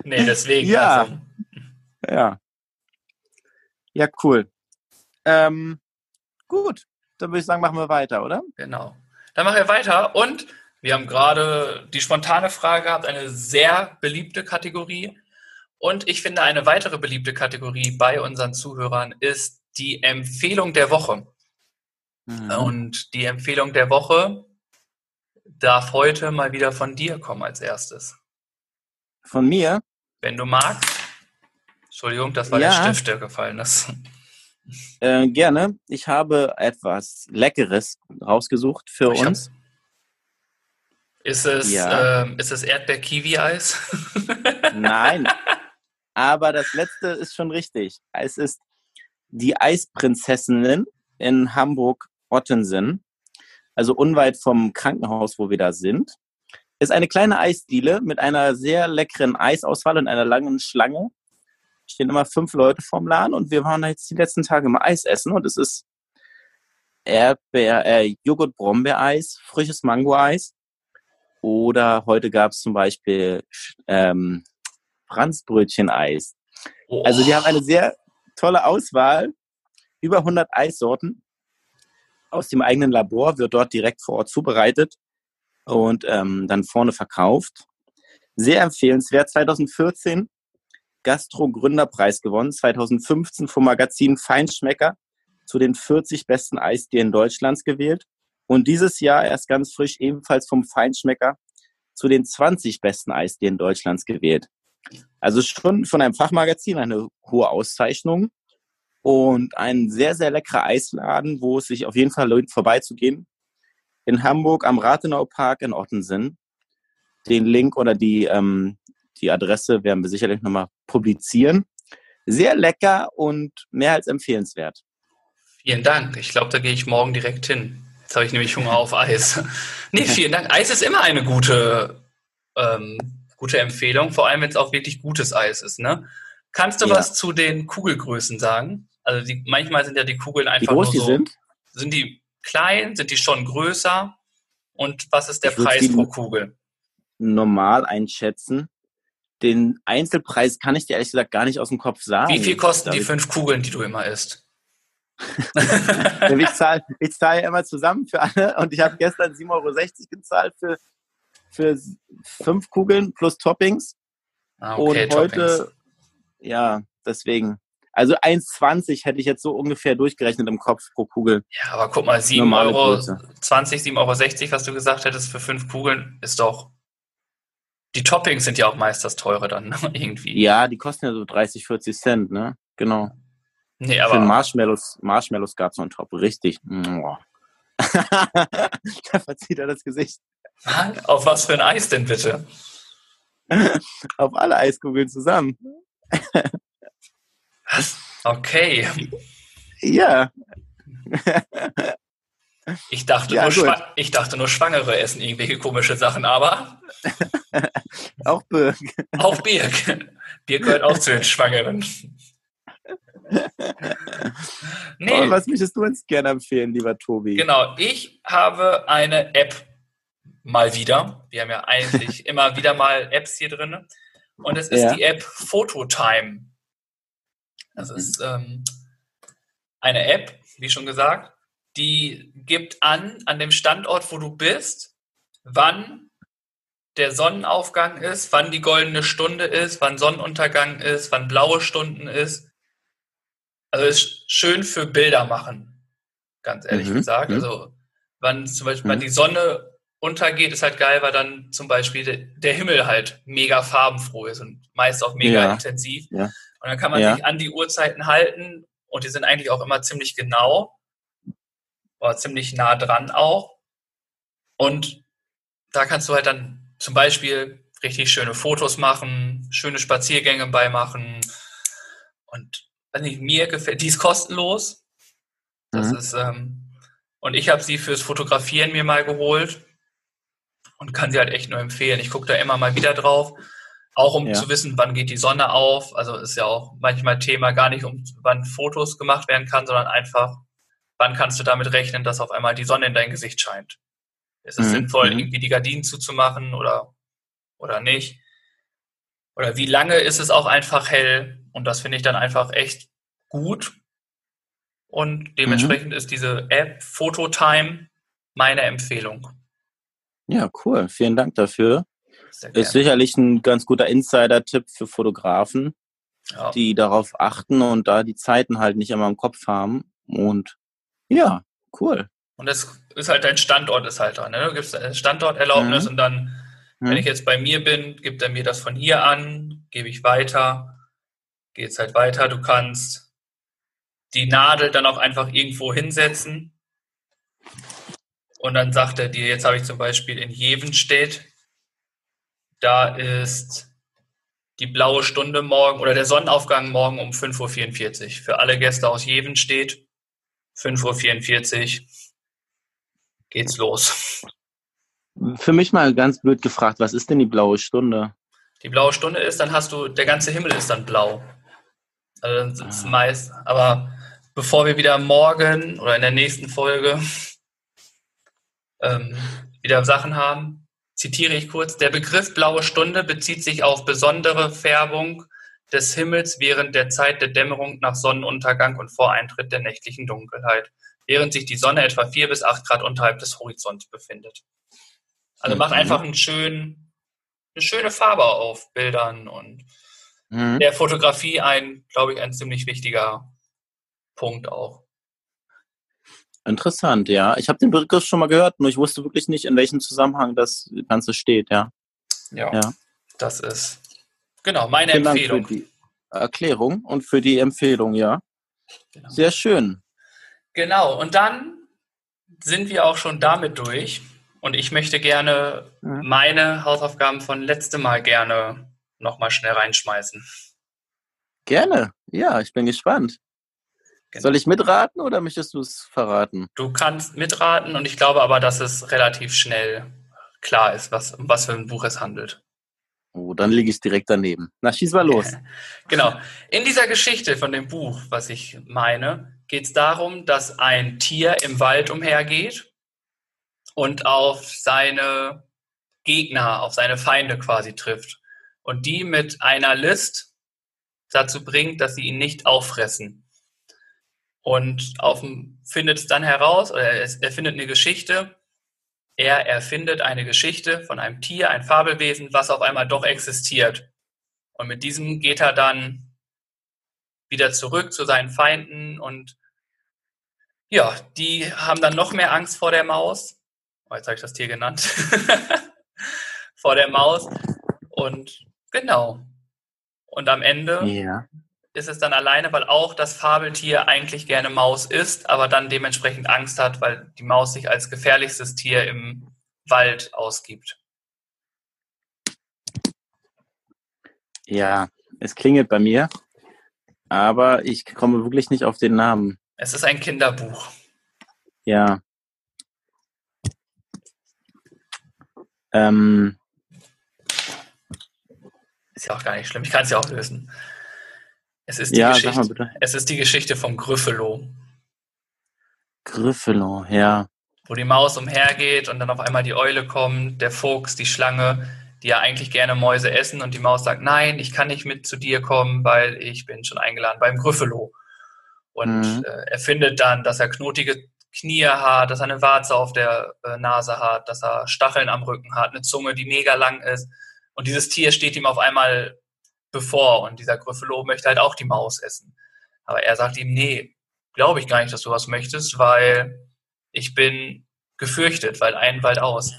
Speaker 2: nee, deswegen.
Speaker 1: Ja. Also. Ja. Ja, cool. Ähm, gut, dann würde ich sagen, machen wir weiter, oder?
Speaker 2: Genau. Dann machen wir weiter und wir haben gerade die spontane Frage gehabt, eine sehr beliebte Kategorie. Und ich finde, eine weitere beliebte Kategorie bei unseren Zuhörern ist die Empfehlung der Woche. Mhm. Und die Empfehlung der Woche darf heute mal wieder von dir kommen als erstes.
Speaker 1: Von mir?
Speaker 2: Wenn du magst. Entschuldigung, das war ja. der Stift, der gefallen ist.
Speaker 1: Äh, gerne. Ich habe etwas Leckeres rausgesucht für ich uns.
Speaker 2: Ist es, ja. äh, ist es Erdbeer-Kiwi-Eis?
Speaker 1: Nein, aber das letzte ist schon richtig. Es ist die Eisprinzessinnen in Hamburg-Ottensen, also unweit vom Krankenhaus, wo wir da sind. Ist eine kleine Eisdiele mit einer sehr leckeren Eisauswahl und einer langen Schlange. Stehen immer fünf Leute vorm Laden und wir waren jetzt die letzten Tage mal Eis essen und es ist Erdbeer, äh, Joghurt-Brombeereis, frisches Mango-Eis. Oder heute gab es zum Beispiel ähm, Franzbrötchen-Eis. Oh. Also die haben eine sehr tolle Auswahl, über 100 Eissorten aus dem eigenen Labor, wird dort direkt vor Ort zubereitet und ähm, dann vorne verkauft. Sehr empfehlenswert. 2014 Gastro-Gründerpreis gewonnen, 2015 vom Magazin Feinschmecker zu den 40 besten Eisdielen Deutschlands gewählt. Und dieses Jahr erst ganz frisch ebenfalls vom Feinschmecker zu den 20 besten Eisdielen Deutschlands gewählt. Also schon von einem Fachmagazin eine hohe Auszeichnung und ein sehr, sehr leckerer Eisladen, wo es sich auf jeden Fall lohnt, vorbeizugehen. In Hamburg am Rathenau-Park in Ottensen. Den Link oder die, ähm, die Adresse werden wir sicherlich nochmal publizieren. Sehr lecker und mehr als empfehlenswert.
Speaker 2: Vielen Dank. Ich glaube, da gehe ich morgen direkt hin. Jetzt habe ich nämlich Hunger auf Eis. nee, vielen Dank. Eis ist immer eine gute, ähm, gute Empfehlung, vor allem wenn es auch wirklich gutes Eis ist. Ne? Kannst du ja. was zu den Kugelgrößen sagen? Also die, manchmal sind ja die Kugeln einfach Wie groß nur so. Die sind? sind die klein? Sind die schon größer? Und was ist der ich Preis pro Kugel?
Speaker 1: Normal einschätzen. Den Einzelpreis kann ich dir ehrlich gesagt gar nicht aus dem Kopf sagen.
Speaker 2: Wie viel kosten die fünf Kugeln, die du immer isst?
Speaker 1: ich zahle ich zahl ja immer zusammen für alle und ich habe gestern 7,60 Euro gezahlt für, für fünf Kugeln plus Toppings. Ah, okay, und heute, Toppings. ja, deswegen. Also 1,20 hätte ich jetzt so ungefähr durchgerechnet im Kopf pro Kugel.
Speaker 2: Ja, aber guck mal, 7 Euro, 20, 7,60 Euro, was du gesagt hättest für fünf Kugeln, ist doch. Die Toppings sind ja auch meist das teure dann, ne, irgendwie.
Speaker 1: Ja, die kosten ja so 30, 40 Cent, ne? Genau. Nee, aber. Für Marshmallows, Marshmallows gab es noch einen Top. Richtig. da verzieht er das Gesicht.
Speaker 2: Auf was für ein Eis denn bitte?
Speaker 1: Auf alle Eiskugeln zusammen.
Speaker 2: Was? Okay.
Speaker 1: Ja.
Speaker 2: Ich dachte, ja, nur ich dachte nur Schwangere essen irgendwelche komische Sachen, aber.
Speaker 1: auch Birk.
Speaker 2: Auch Birk. Birk gehört auch zu den Schwangeren.
Speaker 1: nee. Aber was möchtest du uns gerne empfehlen, lieber Tobi?
Speaker 2: Genau, ich habe eine App mal wieder. Wir haben ja eigentlich immer wieder mal Apps hier drin. Und es ist ja. die App Phototime. Das mhm. ist ähm, eine App, wie schon gesagt, die gibt an, an dem Standort, wo du bist, wann der Sonnenaufgang ist, wann die goldene Stunde ist, wann Sonnenuntergang ist, wann blaue Stunden ist. Also ist schön für Bilder machen, ganz ehrlich mhm. gesagt. Mhm. Also wann zum Beispiel, mhm. wann die Sonne untergeht, ist halt geil, weil dann zum Beispiel der Himmel halt mega farbenfroh ist und meist auch mega ja. intensiv. Ja. Und dann kann man ja. sich an die Uhrzeiten halten und die sind eigentlich auch immer ziemlich genau oder ziemlich nah dran auch. Und da kannst du halt dann zum Beispiel richtig schöne Fotos machen, schöne Spaziergänge beimachen. Und nicht, mir gefällt, die ist kostenlos. Das mhm. ist, ähm, und ich habe sie fürs Fotografieren mir mal geholt und kann sie halt echt nur empfehlen. Ich gucke da immer mal wieder drauf, auch um ja. zu wissen, wann geht die Sonne auf. Also ist ja auch manchmal Thema gar nicht, um wann Fotos gemacht werden kann, sondern einfach, wann kannst du damit rechnen, dass auf einmal die Sonne in dein Gesicht scheint. Ist es mhm. sinnvoll, mhm. irgendwie die Gardinen zuzumachen oder, oder nicht? Oder wie lange ist es auch einfach hell? Und das finde ich dann einfach echt gut. Und dementsprechend mhm. ist diese App Phototime meine Empfehlung.
Speaker 1: Ja, cool. Vielen Dank dafür. Ist sicherlich ein ganz guter Insider-Tipp für Fotografen, ja. die darauf achten und da die Zeiten halt nicht immer im Kopf haben. Und ja, cool.
Speaker 2: Und das ist halt dein Standort ist halt da. Ne? Du gibst Standorterlaubnis mhm. und dann, mhm. wenn ich jetzt bei mir bin, gibt er mir das von hier an, gebe ich weiter, geht es halt weiter. Du kannst die Nadel dann auch einfach irgendwo hinsetzen und dann sagt er dir, jetzt habe ich zum Beispiel in Jevenstedt, da ist die blaue Stunde morgen oder der Sonnenaufgang morgen um 5.44 Uhr. Für alle Gäste aus Jevenstedt, 5.44 Uhr geht's los.
Speaker 1: Für mich mal ganz blöd gefragt, was ist denn die blaue Stunde?
Speaker 2: Die blaue Stunde ist, dann hast du, der ganze Himmel ist dann blau. Also das ist ah. meist, aber bevor wir wieder morgen oder in der nächsten Folge ähm, wieder Sachen haben, zitiere ich kurz, der Begriff blaue Stunde bezieht sich auf besondere Färbung des Himmels während der Zeit der Dämmerung nach Sonnenuntergang und Voreintritt der nächtlichen Dunkelheit, während sich die Sonne etwa vier bis acht Grad unterhalb des Horizonts befindet. Also macht mhm. einfach einen schönen, eine schöne Farbe auf Bildern und mhm. der Fotografie ein, glaube ich, ein ziemlich wichtiger Punkt auch.
Speaker 1: Interessant, ja. Ich habe den Begriff schon mal gehört, nur ich wusste wirklich nicht, in welchem Zusammenhang das Ganze steht, ja.
Speaker 2: Ja, ja. das ist genau meine Vielen Empfehlung.
Speaker 1: Dank für die Erklärung und für die Empfehlung, ja. Genau. Sehr schön.
Speaker 2: Genau, und dann sind wir auch schon damit durch. Und ich möchte gerne mhm. meine Hausaufgaben von letztem Mal gerne nochmal schnell reinschmeißen.
Speaker 1: Gerne, ja, ich bin gespannt. Genau. Soll ich mitraten oder möchtest du es verraten?
Speaker 2: Du kannst mitraten und ich glaube aber, dass es relativ schnell klar ist, was, um was für ein Buch es handelt.
Speaker 1: Oh, dann liege ich direkt daneben. Na, schieß mal los.
Speaker 2: genau. In dieser Geschichte von dem Buch, was ich meine, geht es darum, dass ein Tier im Wald umhergeht und auf seine Gegner, auf seine Feinde quasi trifft und die mit einer List dazu bringt, dass sie ihn nicht auffressen und auf dem, findet es dann heraus, oder er, er findet eine Geschichte, er erfindet eine Geschichte von einem Tier, ein Fabelwesen, was auf einmal doch existiert. Und mit diesem geht er dann wieder zurück zu seinen Feinden und ja, die haben dann noch mehr Angst vor der Maus. Oh, jetzt habe ich das Tier genannt. vor der Maus. Und genau. Und am Ende ja ist es dann alleine, weil auch das Fabeltier eigentlich gerne Maus isst, aber dann dementsprechend Angst hat, weil die Maus sich als gefährlichstes Tier im Wald ausgibt.
Speaker 1: Ja, es klingelt bei mir, aber ich komme wirklich nicht auf den Namen.
Speaker 2: Es ist ein Kinderbuch.
Speaker 1: Ja. Ähm.
Speaker 2: Ist ja auch gar nicht schlimm. Ich kann es ja auch lösen. Es ist die, ja, Geschichte, es ist die Geschichte vom Gryffalo.
Speaker 1: Gryffalo, ja.
Speaker 2: Wo die Maus umhergeht und dann auf einmal die Eule kommt, der Fuchs, die Schlange, die ja eigentlich gerne Mäuse essen und die Maus sagt, nein, ich kann nicht mit zu dir kommen, weil ich bin schon eingeladen beim Gryffalo. Und mhm. äh, er findet dann, dass er knotige Knie hat, dass er eine Warze auf der äh, Nase hat, dass er Stacheln am Rücken hat, eine Zunge, die mega lang ist. Und dieses Tier steht ihm auf einmal bevor. Und dieser Gryffalo möchte halt auch die Maus essen. Aber er sagt ihm, nee, glaube ich gar nicht, dass du was möchtest, weil ich bin gefürchtet, weil ein Wald aus.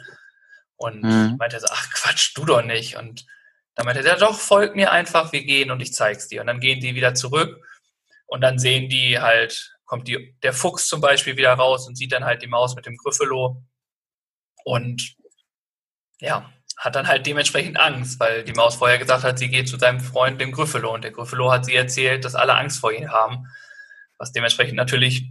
Speaker 2: Und mhm. meinte er so, ach Quatsch, du doch nicht. Und dann meinte er, ja doch, folg mir einfach, wir gehen und ich zeig's dir. Und dann gehen die wieder zurück und dann sehen die halt, kommt die, der Fuchs zum Beispiel wieder raus und sieht dann halt die Maus mit dem Gryffalo. Und ja, hat dann halt dementsprechend Angst, weil die Maus vorher gesagt hat, sie geht zu seinem Freund, dem Gryffalo. Und der Gryffalo hat sie erzählt, dass alle Angst vor ihr haben. Was dementsprechend natürlich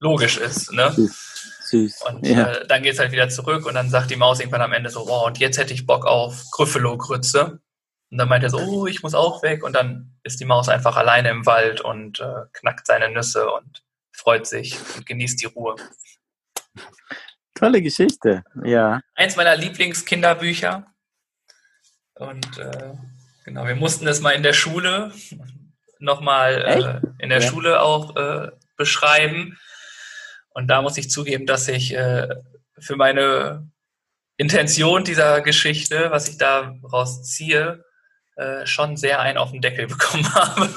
Speaker 2: logisch ist. Ne? Süß. Und ja. äh, dann geht's halt wieder zurück und dann sagt die Maus irgendwann am Ende so, oh, und jetzt hätte ich Bock auf Gryffalo-Grütze. Und dann meint er so, oh, ich muss auch weg. Und dann ist die Maus einfach alleine im Wald und äh, knackt seine Nüsse und freut sich und genießt die Ruhe.
Speaker 1: Tolle Geschichte, ja.
Speaker 2: Eins meiner Lieblingskinderbücher. Und äh, genau, wir mussten es mal in der Schule nochmal äh, in der ja. Schule auch äh, beschreiben. Und da muss ich zugeben, dass ich äh, für meine Intention dieser Geschichte, was ich daraus ziehe, äh, schon sehr einen auf den Deckel bekommen habe.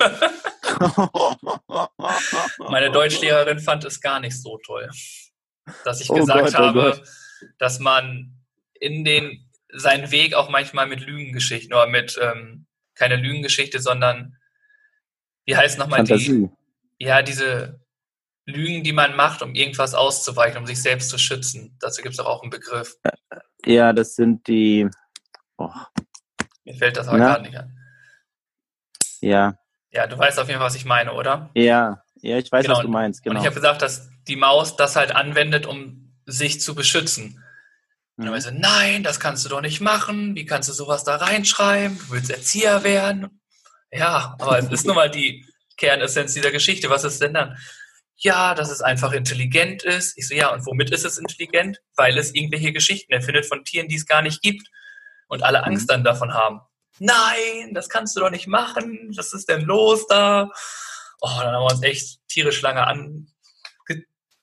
Speaker 2: meine Deutschlehrerin fand es gar nicht so toll dass ich oh gesagt Gott, oh habe, oh dass man in den seinen Weg auch manchmal mit Lügengeschichten oder mit ähm, keine Lügengeschichte, sondern wie heißt nochmal die? Ja, diese Lügen, die man macht, um irgendwas auszuweichen, um sich selbst zu schützen. Dazu gibt es auch einen Begriff.
Speaker 1: Ja, das sind die.
Speaker 2: Oh. Mir fällt das aber gerade nicht an.
Speaker 1: Ja.
Speaker 2: Ja, du weißt auf jeden Fall, was ich meine, oder?
Speaker 1: Ja, ja, ich weiß, genau. was du meinst.
Speaker 2: Genau. Und ich habe gesagt, dass die Maus das halt anwendet, um sich zu beschützen. Und dann mhm. so, nein, das kannst du doch nicht machen. Wie kannst du sowas da reinschreiben? Du willst Erzieher werden. Ja, aber es ist nun mal die Kernessenz dieser Geschichte. Was ist denn dann? Ja, dass es einfach intelligent ist. Ich so, ja, und womit ist es intelligent? Weil es irgendwelche Geschichten erfindet von Tieren, die es gar nicht gibt. Und alle Angst mhm. dann davon haben. Nein, das kannst du doch nicht machen. Was ist denn los da? Oh, dann haben wir uns echt tierisch lange an,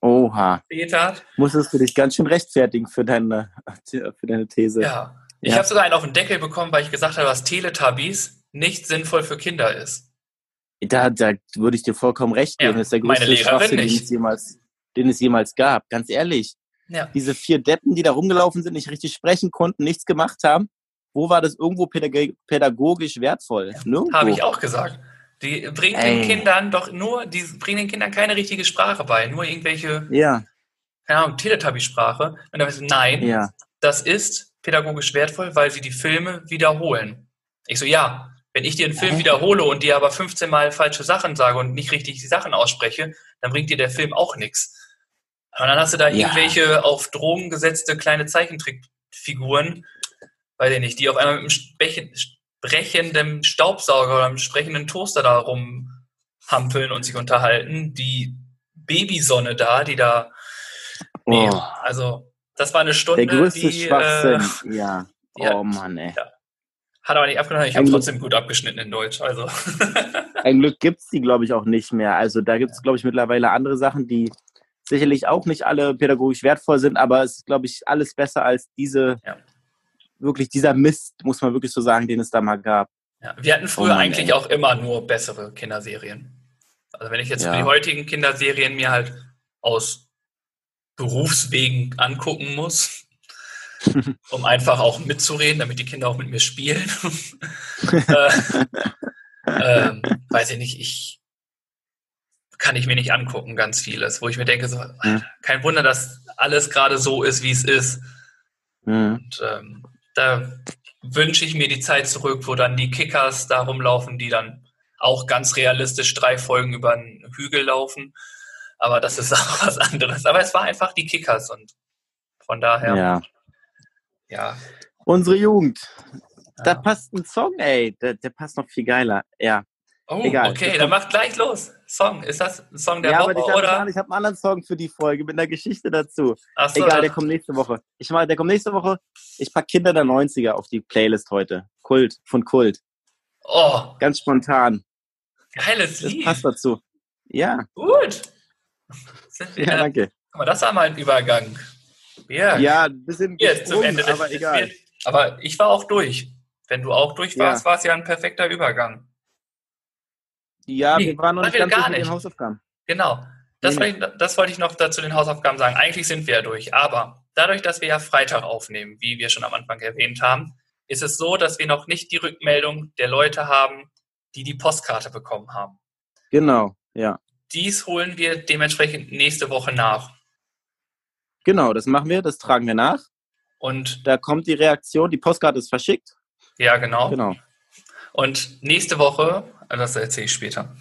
Speaker 1: Oha. Hat. Musstest du dich ganz schön rechtfertigen für deine, für deine These.
Speaker 2: Ja. Ich ja. habe sogar einen auf den Deckel bekommen, weil ich gesagt habe, was Teletubbies. nicht sinnvoll für Kinder ist.
Speaker 1: Da, da würde ich dir vollkommen recht geben. Ja, das ist der größte Schwachsinn, den es, jemals, den es jemals gab. Ganz ehrlich. Ja. Diese vier Deppen, die da rumgelaufen sind, nicht richtig sprechen konnten, nichts gemacht haben. Wo war das irgendwo pädagogisch wertvoll?
Speaker 2: Ja, Habe ich auch gesagt. Die bringen den Kindern doch nur, die bringen den Kindern keine richtige Sprache bei, nur irgendwelche,
Speaker 1: ja.
Speaker 2: keine Ahnung, Teletubby-Sprache. Und dann nein, ja. das ist pädagogisch wertvoll, weil sie die Filme wiederholen. Ich so, ja, wenn ich dir einen Film wiederhole und dir aber 15 Mal falsche Sachen sage und nicht richtig die Sachen ausspreche, dann bringt dir der Film auch nichts. Und dann hast du da ja. irgendwelche auf Drogen gesetzte kleine Zeichentrickfiguren, weiß ich nicht, die auf einmal mit einem sprechendem Staubsauger oder einem sprechenden Toaster da rumhampeln und sich unterhalten. Die Babysonne da, die da. Nee, oh. also das war eine Stunde.
Speaker 1: Der größte die, Schwachsinn, äh, ja. Oh Mann, ey. Ja.
Speaker 2: Hat aber nicht abgenommen. Ich habe trotzdem gut abgeschnitten in Deutsch. Also.
Speaker 1: Ein Glück gibt es die, glaube ich, auch nicht mehr. Also da gibt es, glaube ich, mittlerweile andere Sachen, die sicherlich auch nicht alle pädagogisch wertvoll sind, aber es ist, glaube ich, alles besser als diese, ja. Wirklich dieser Mist, muss man wirklich so sagen, den es da mal gab.
Speaker 2: Ja, wir hatten früher oh eigentlich ey. auch immer nur bessere Kinderserien. Also wenn ich jetzt ja. die heutigen Kinderserien mir halt aus Berufswegen angucken muss, um einfach auch mitzureden, damit die Kinder auch mit mir spielen. äh, ähm, weiß ich nicht, ich kann ich mir nicht angucken, ganz vieles, wo ich mir denke, so, mhm. kein Wunder, dass alles gerade so ist, wie es ist. Mhm. Und ähm, da wünsche ich mir die Zeit zurück, wo dann die Kickers da rumlaufen, die dann auch ganz realistisch drei Folgen über einen Hügel laufen. Aber das ist auch was anderes. Aber es war einfach die Kickers und von daher
Speaker 1: ja.
Speaker 2: Ja.
Speaker 1: Unsere Jugend. Ja. Da passt ein Song, ey. Der, der passt noch viel geiler. Ja.
Speaker 2: Oh, Egal. okay, dann macht gleich los. Song, ist das ein Song der
Speaker 1: ja,
Speaker 2: Woche,
Speaker 1: aber ich
Speaker 2: oder?
Speaker 1: Hab, ich habe einen anderen Song für die Folge mit einer Geschichte dazu. Ach so, Egal, der kommt nächste Woche. Ich meine, der kommt nächste Woche. Ich pack Kinder der 90er auf die Playlist heute. Kult, von Kult.
Speaker 2: Oh.
Speaker 1: Ganz spontan.
Speaker 2: Geiles Lied.
Speaker 1: Das passt dazu. Ja.
Speaker 2: Gut.
Speaker 1: ja, danke.
Speaker 2: Guck mal, das war mal ein Übergang.
Speaker 1: Ja, ja ein bisschen
Speaker 2: Jetzt zum Ende aber egal. Aber ich war auch durch. Wenn du auch durch warst, ja. war es ja ein perfekter Übergang.
Speaker 1: Ja, nee, wir waren noch nicht ganz durch mit den Hausaufgaben.
Speaker 2: Genau. Das, nee. wollte ich, das wollte ich noch dazu den Hausaufgaben sagen. Eigentlich sind wir ja durch. Aber dadurch, dass wir ja Freitag aufnehmen, wie wir schon am Anfang erwähnt haben, ist es so, dass wir noch nicht die Rückmeldung der Leute haben, die die Postkarte bekommen haben.
Speaker 1: Genau, ja.
Speaker 2: Dies holen wir dementsprechend nächste Woche nach.
Speaker 1: Genau, das machen wir, das tragen wir nach. Und da kommt die Reaktion, die Postkarte ist verschickt.
Speaker 2: Ja, genau.
Speaker 1: Genau.
Speaker 2: Und nächste Woche, das erzähle ich später.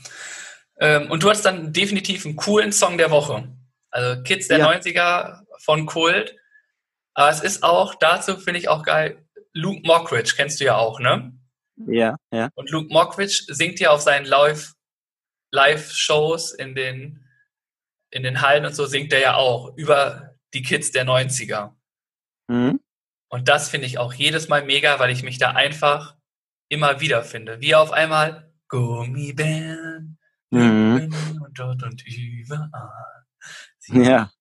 Speaker 2: Ähm, und du hast dann definitiv einen coolen Song der Woche. Also Kids der ja. 90er von Kult. Aber es ist auch, dazu finde ich auch geil, Luke Mockridge, kennst du ja auch, ne?
Speaker 1: Ja, ja.
Speaker 2: Und Luke Mockridge singt ja auf seinen Live-Shows in den, in den Hallen und so, singt er ja auch über die Kids der 90er. Mhm. Und das finde ich auch jedes Mal mega, weil ich mich da einfach immer wieder finde. Wie auf einmal Gummibären mhm. und dort und überall.
Speaker 1: Ja.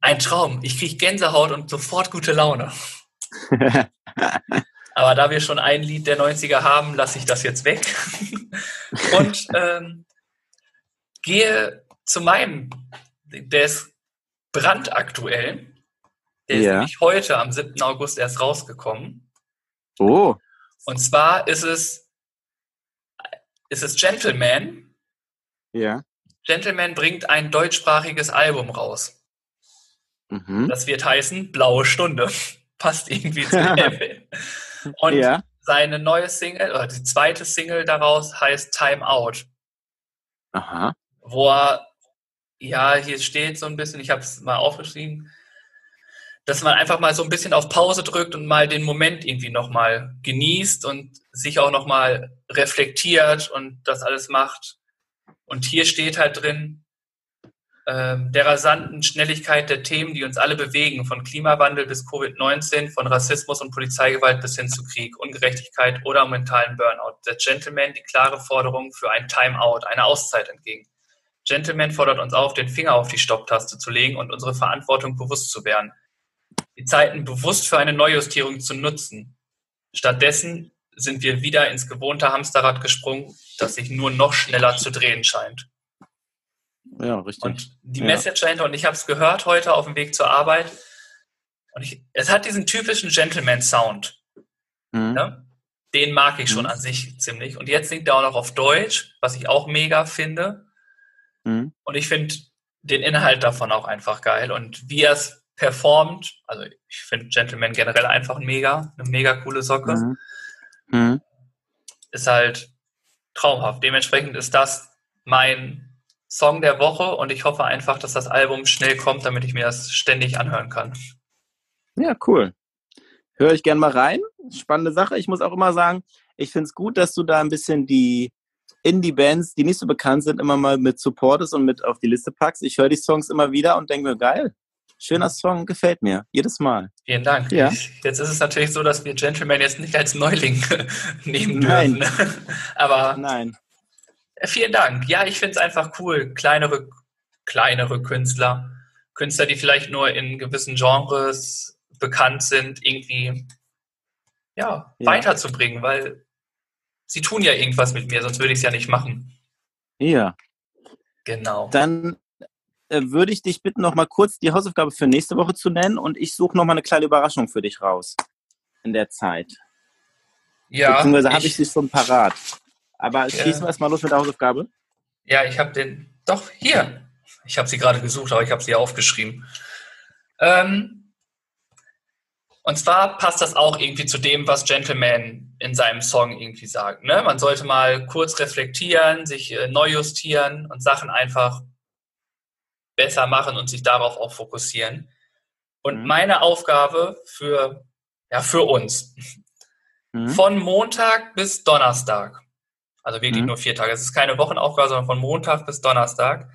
Speaker 2: Ein Traum. Ich kriege Gänsehaut und sofort gute Laune. Aber da wir schon ein Lied der 90er haben, lasse ich das jetzt weg und ähm, gehe zu meinem, der ist brandaktuell. Der ist nämlich heute am 7. August erst rausgekommen.
Speaker 1: Oh.
Speaker 2: Und zwar ist es, ist es Gentleman.
Speaker 1: Ja.
Speaker 2: Gentleman bringt ein deutschsprachiges Album raus. Mhm. Das wird heißen Blaue Stunde. Passt irgendwie zu dem. Und ja. seine neue Single, oder die zweite Single daraus heißt Time Out.
Speaker 1: Aha.
Speaker 2: Wo er ja, hier steht so ein bisschen, ich habe es mal aufgeschrieben, dass man einfach mal so ein bisschen auf Pause drückt und mal den Moment irgendwie nochmal genießt und sich auch nochmal reflektiert und das alles macht. Und hier steht halt drin, äh, der rasanten Schnelligkeit der Themen, die uns alle bewegen, von Klimawandel bis Covid-19, von Rassismus und Polizeigewalt bis hin zu Krieg, Ungerechtigkeit oder mentalen Burnout. Der Gentleman die klare Forderung für ein Timeout, eine Auszeit entgegen. Gentleman fordert uns auf, den Finger auf die Stopptaste zu legen und unsere Verantwortung bewusst zu werden. Die Zeiten bewusst für eine Neujustierung zu nutzen. Stattdessen sind wir wieder ins gewohnte Hamsterrad gesprungen, das sich nur noch schneller zu drehen scheint.
Speaker 1: Ja, richtig.
Speaker 2: Und die ja. Message dahinter, und ich habe es gehört heute auf dem Weg zur Arbeit, und ich, es hat diesen typischen Gentleman-Sound. Mhm. Ne? Den mag ich schon mhm. an sich ziemlich. Und jetzt singt er auch noch auf Deutsch, was ich auch mega finde. Mhm. Und ich finde den Inhalt davon auch einfach geil. Und wie er es performt, also ich finde Gentleman generell einfach mega, eine mega coole Socke. Mhm. Mhm. Ist halt traumhaft. Dementsprechend ist das mein Song der Woche und ich hoffe einfach, dass das Album schnell kommt, damit ich mir das ständig anhören kann.
Speaker 1: Ja, cool. Höre ich gerne mal rein. Spannende Sache. Ich muss auch immer sagen, ich finde es gut, dass du da ein bisschen die Indie-Bands, die nicht so bekannt sind, immer mal mit supportest und mit auf die Liste packst. Ich höre die Songs immer wieder und denke mir, geil, schöner Song, gefällt mir. Jedes Mal.
Speaker 2: Vielen Dank. Ja. Jetzt ist es natürlich so, dass wir Gentleman jetzt nicht als Neuling nehmen dürfen. Nein. Aber
Speaker 1: Nein.
Speaker 2: Vielen Dank. Ja, ich finde es einfach cool. Kleinere, kleinere Künstler, Künstler, die vielleicht nur in gewissen Genres bekannt sind, irgendwie ja, ja. weiterzubringen, weil sie tun ja irgendwas mit mir, sonst würde ich es ja nicht machen.
Speaker 1: Ja.
Speaker 2: Genau.
Speaker 1: Dann äh, würde ich dich bitten, noch mal kurz die Hausaufgabe für nächste Woche zu nennen und ich suche noch mal eine kleine Überraschung für dich raus in der Zeit.
Speaker 2: Ja.
Speaker 1: Beziehungsweise habe ich sie schon parat. Aber schießen wir erstmal los mit der Hausaufgabe.
Speaker 2: Ja, ich habe den. Doch, hier. Ich habe sie gerade gesucht, aber ich habe sie aufgeschrieben. Ähm, und zwar passt das auch irgendwie zu dem, was Gentleman in seinem Song irgendwie sagt. Ne? Man sollte mal kurz reflektieren, sich äh, neu justieren und Sachen einfach besser machen und sich darauf auch fokussieren. Und mhm. meine Aufgabe für, ja, für uns, mhm. von Montag bis Donnerstag, also wirklich mhm. nur vier Tage, es ist keine Wochenaufgabe, sondern von Montag bis Donnerstag,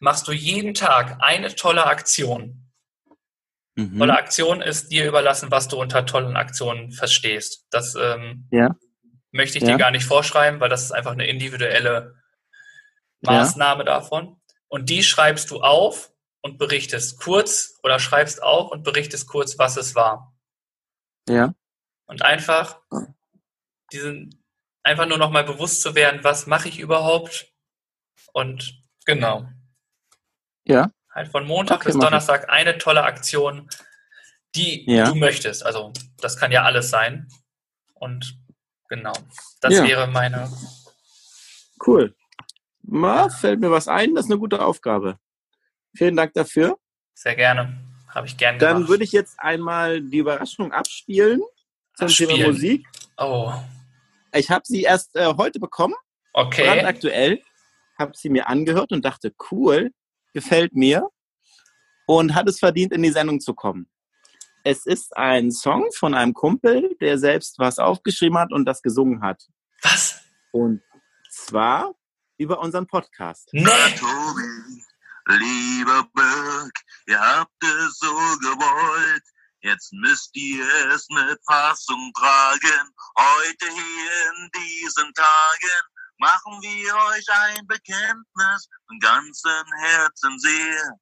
Speaker 2: machst du jeden Tag eine tolle Aktion Mhm. Tolle Aktion ist dir überlassen, was du unter tollen Aktionen verstehst. Das ähm, ja. möchte ich ja. dir gar nicht vorschreiben, weil das ist einfach eine individuelle Maßnahme ja. davon. Und die schreibst du auf und berichtest kurz oder schreibst auf und berichtest kurz, was es war.
Speaker 1: Ja.
Speaker 2: Und einfach diesen, einfach nur nochmal bewusst zu werden, was mache ich überhaupt? Und genau.
Speaker 1: Ja.
Speaker 2: Halt von Montag okay, bis Donnerstag eine tolle Aktion, die ja. du möchtest. Also das kann ja alles sein. Und genau, das ja. wäre meine.
Speaker 1: Cool. Ma, fällt mir was ein, das ist eine gute Aufgabe. Vielen Dank dafür.
Speaker 2: Sehr gerne. Habe ich gern
Speaker 1: gemacht. Dann würde ich jetzt einmal die Überraschung abspielen zum abspielen. Thema Musik.
Speaker 2: Oh.
Speaker 1: Ich habe sie erst äh, heute bekommen.
Speaker 2: Okay.
Speaker 1: aktuell. Habe sie mir angehört und dachte, cool, gefällt mir und hat es verdient, in die Sendung zu kommen. Es ist ein Song von einem Kumpel, der selbst was aufgeschrieben hat und das gesungen hat.
Speaker 2: Was?
Speaker 1: Und zwar über unseren Podcast.
Speaker 2: Nee.
Speaker 3: Tobi, lieber Birk, ihr habt es so gewollt. Jetzt müsst ihr es mit Fassung tragen. Heute hier in diesen Tagen machen wir euch ein Bekenntnis von ganzem Herzen sehr.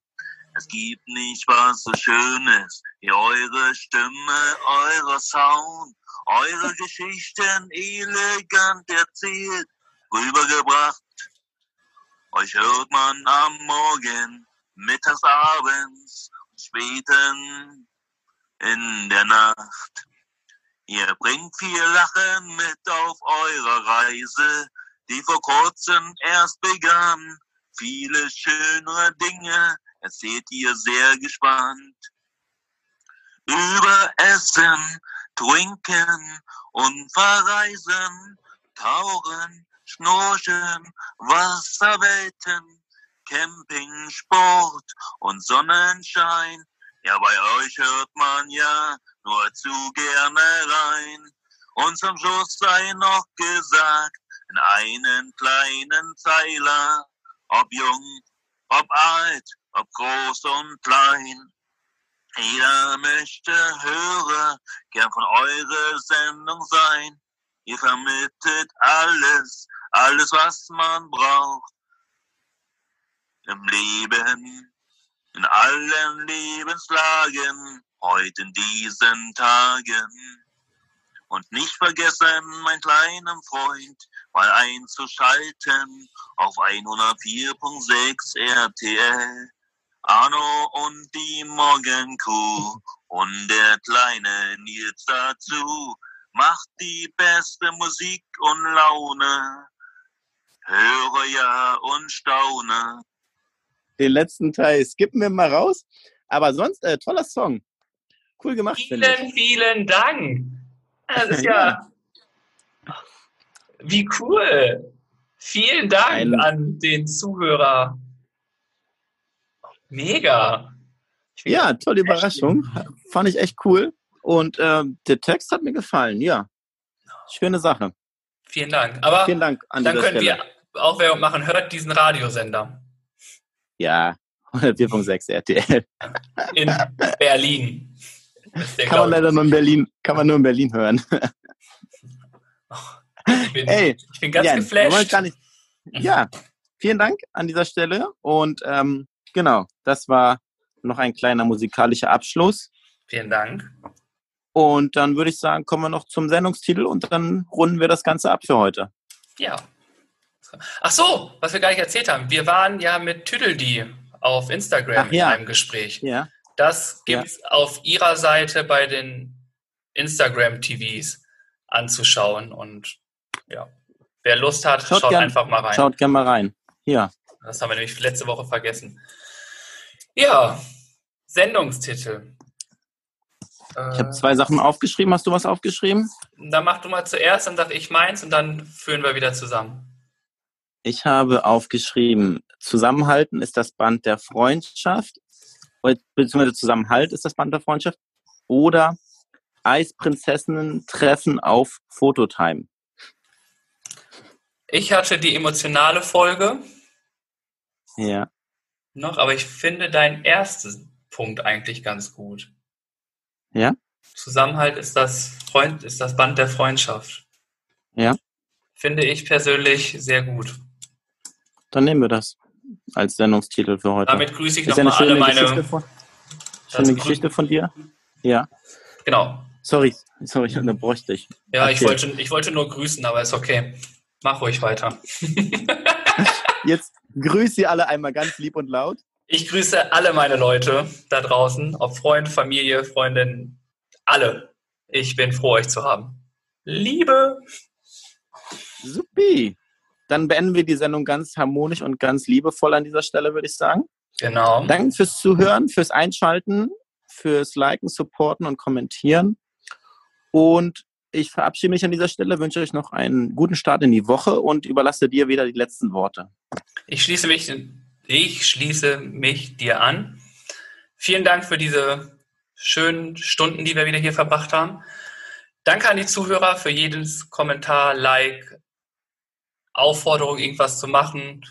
Speaker 3: Es gibt nicht was so Schönes wie eure Stimme, euer Sound, eure Geschichten elegant erzählt, rübergebracht. Euch hört man am Morgen, mittags, abends späten in der Nacht. Ihr bringt viel Lachen mit auf eurer Reise die vor kurzem erst begann. Viele schönere Dinge erzählt ihr sehr gespannt. Über Essen, Trinken und Verreisen, Tauchen, Schnorcheln, Wasserwelten, Camping, Sport und Sonnenschein. Ja, bei euch hört man ja nur zu gerne rein. Und zum Schluss sei noch gesagt, in einen kleinen Zeiler, ob jung, ob alt, ob groß und klein. Jeder möchte Hörer gern von eurer Sendung sein. Ihr vermittelt alles, alles, was man braucht. Im Leben, in allen Lebenslagen, heute in diesen Tagen. Und nicht vergessen, mein kleiner Freund, mal einzuschalten auf 104.6 RTL. Arno und die Morgenkuh und der kleine Nils dazu macht die beste Musik und Laune. Höre ja und staune.
Speaker 1: Den letzten Teil skippen wir mal raus. Aber sonst, äh, toller Song. Cool gemacht.
Speaker 2: Vielen, vielen Dank. Das ist ja. Wie cool. Vielen Dank Ein an den Zuhörer. Mega.
Speaker 1: Ja, tolle Überraschung. Fand ich echt cool. Und äh, der Text hat mir gefallen, ja. Schöne Sache.
Speaker 2: Vielen Dank. Aber
Speaker 1: Vielen Dank
Speaker 2: an dann können Stelle. wir auch Werbung machen. Hört diesen Radiosender.
Speaker 1: Ja, 104.6 RTL.
Speaker 2: In Berlin.
Speaker 1: Kann man leider nur in Berlin, kann man nur in Berlin hören.
Speaker 2: Ich bin, Ey, ich bin ganz Jan, geflasht.
Speaker 1: Nicht, ja, vielen Dank an dieser Stelle. Und ähm, genau, das war noch ein kleiner musikalischer Abschluss.
Speaker 2: Vielen Dank.
Speaker 1: Und dann würde ich sagen, kommen wir noch zum Sendungstitel und dann runden wir das Ganze ab für heute.
Speaker 2: Ja. Ach so, was wir gar nicht erzählt haben. Wir waren ja mit Tüdeldi auf Instagram Ach, ja. in einem Gespräch.
Speaker 1: Ja.
Speaker 2: Das gibt es ja. auf ihrer Seite bei den Instagram-TVs anzuschauen. Und ja, wer Lust hat, schaut, schaut gern, einfach mal rein.
Speaker 1: Schaut gerne mal rein. Ja.
Speaker 2: Das haben wir nämlich letzte Woche vergessen. Ja, Sendungstitel.
Speaker 1: Ich habe zwei Sachen aufgeschrieben. Hast du was aufgeschrieben?
Speaker 2: Dann mach du mal zuerst, dann sage ich meins und dann führen wir wieder zusammen.
Speaker 1: Ich habe aufgeschrieben, Zusammenhalten ist das Band der Freundschaft, beziehungsweise Zusammenhalt ist das Band der Freundschaft, oder Eisprinzessinnen treffen auf Fototime.
Speaker 2: Ich hatte die emotionale Folge.
Speaker 1: Ja.
Speaker 2: Noch, aber ich finde deinen ersten Punkt eigentlich ganz gut.
Speaker 1: Ja.
Speaker 2: Zusammenhalt ist das Freund, ist das Band der Freundschaft.
Speaker 1: Ja.
Speaker 2: Finde ich persönlich sehr gut.
Speaker 1: Dann nehmen wir das als Sendungstitel für heute.
Speaker 2: Damit grüße ich nochmal alle meine.
Speaker 1: Geschichte von, schöne Geschichte von dir? Ja.
Speaker 2: Genau.
Speaker 1: Sorry, sorry, ich unterbräuchte dich.
Speaker 2: Ja, ich wollte, ich wollte nur grüßen, aber ist okay. Mach ruhig weiter.
Speaker 1: Jetzt grüße Sie alle einmal ganz lieb und laut.
Speaker 2: Ich grüße alle meine Leute da draußen, ob Freund, Familie, Freundin, alle. Ich bin froh, euch zu haben. Liebe!
Speaker 1: Supi! Dann beenden wir die Sendung ganz harmonisch und ganz liebevoll an dieser Stelle, würde ich sagen.
Speaker 2: Genau.
Speaker 1: Danke fürs Zuhören, fürs Einschalten, fürs Liken, Supporten und Kommentieren. Und ich verabschiede mich an dieser Stelle, wünsche euch noch einen guten Start in die Woche und überlasse dir wieder die letzten Worte.
Speaker 2: Ich schließe mich ich schließe mich dir an. Vielen Dank für diese schönen Stunden, die wir wieder hier verbracht haben. Danke an die Zuhörer für jedes Kommentar, Like, Aufforderung, irgendwas zu machen,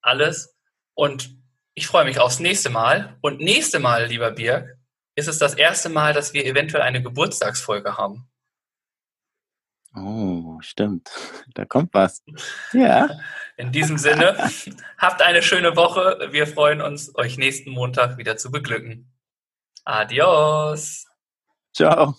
Speaker 2: alles. Und ich freue mich aufs nächste Mal. Und nächste Mal, lieber Birg, ist es das erste Mal, dass wir eventuell eine Geburtstagsfolge haben.
Speaker 1: Oh, stimmt. Da kommt was. Ja.
Speaker 2: In diesem Sinne, habt eine schöne Woche. Wir freuen uns, euch nächsten Montag wieder zu beglücken. Adios.
Speaker 1: Ciao.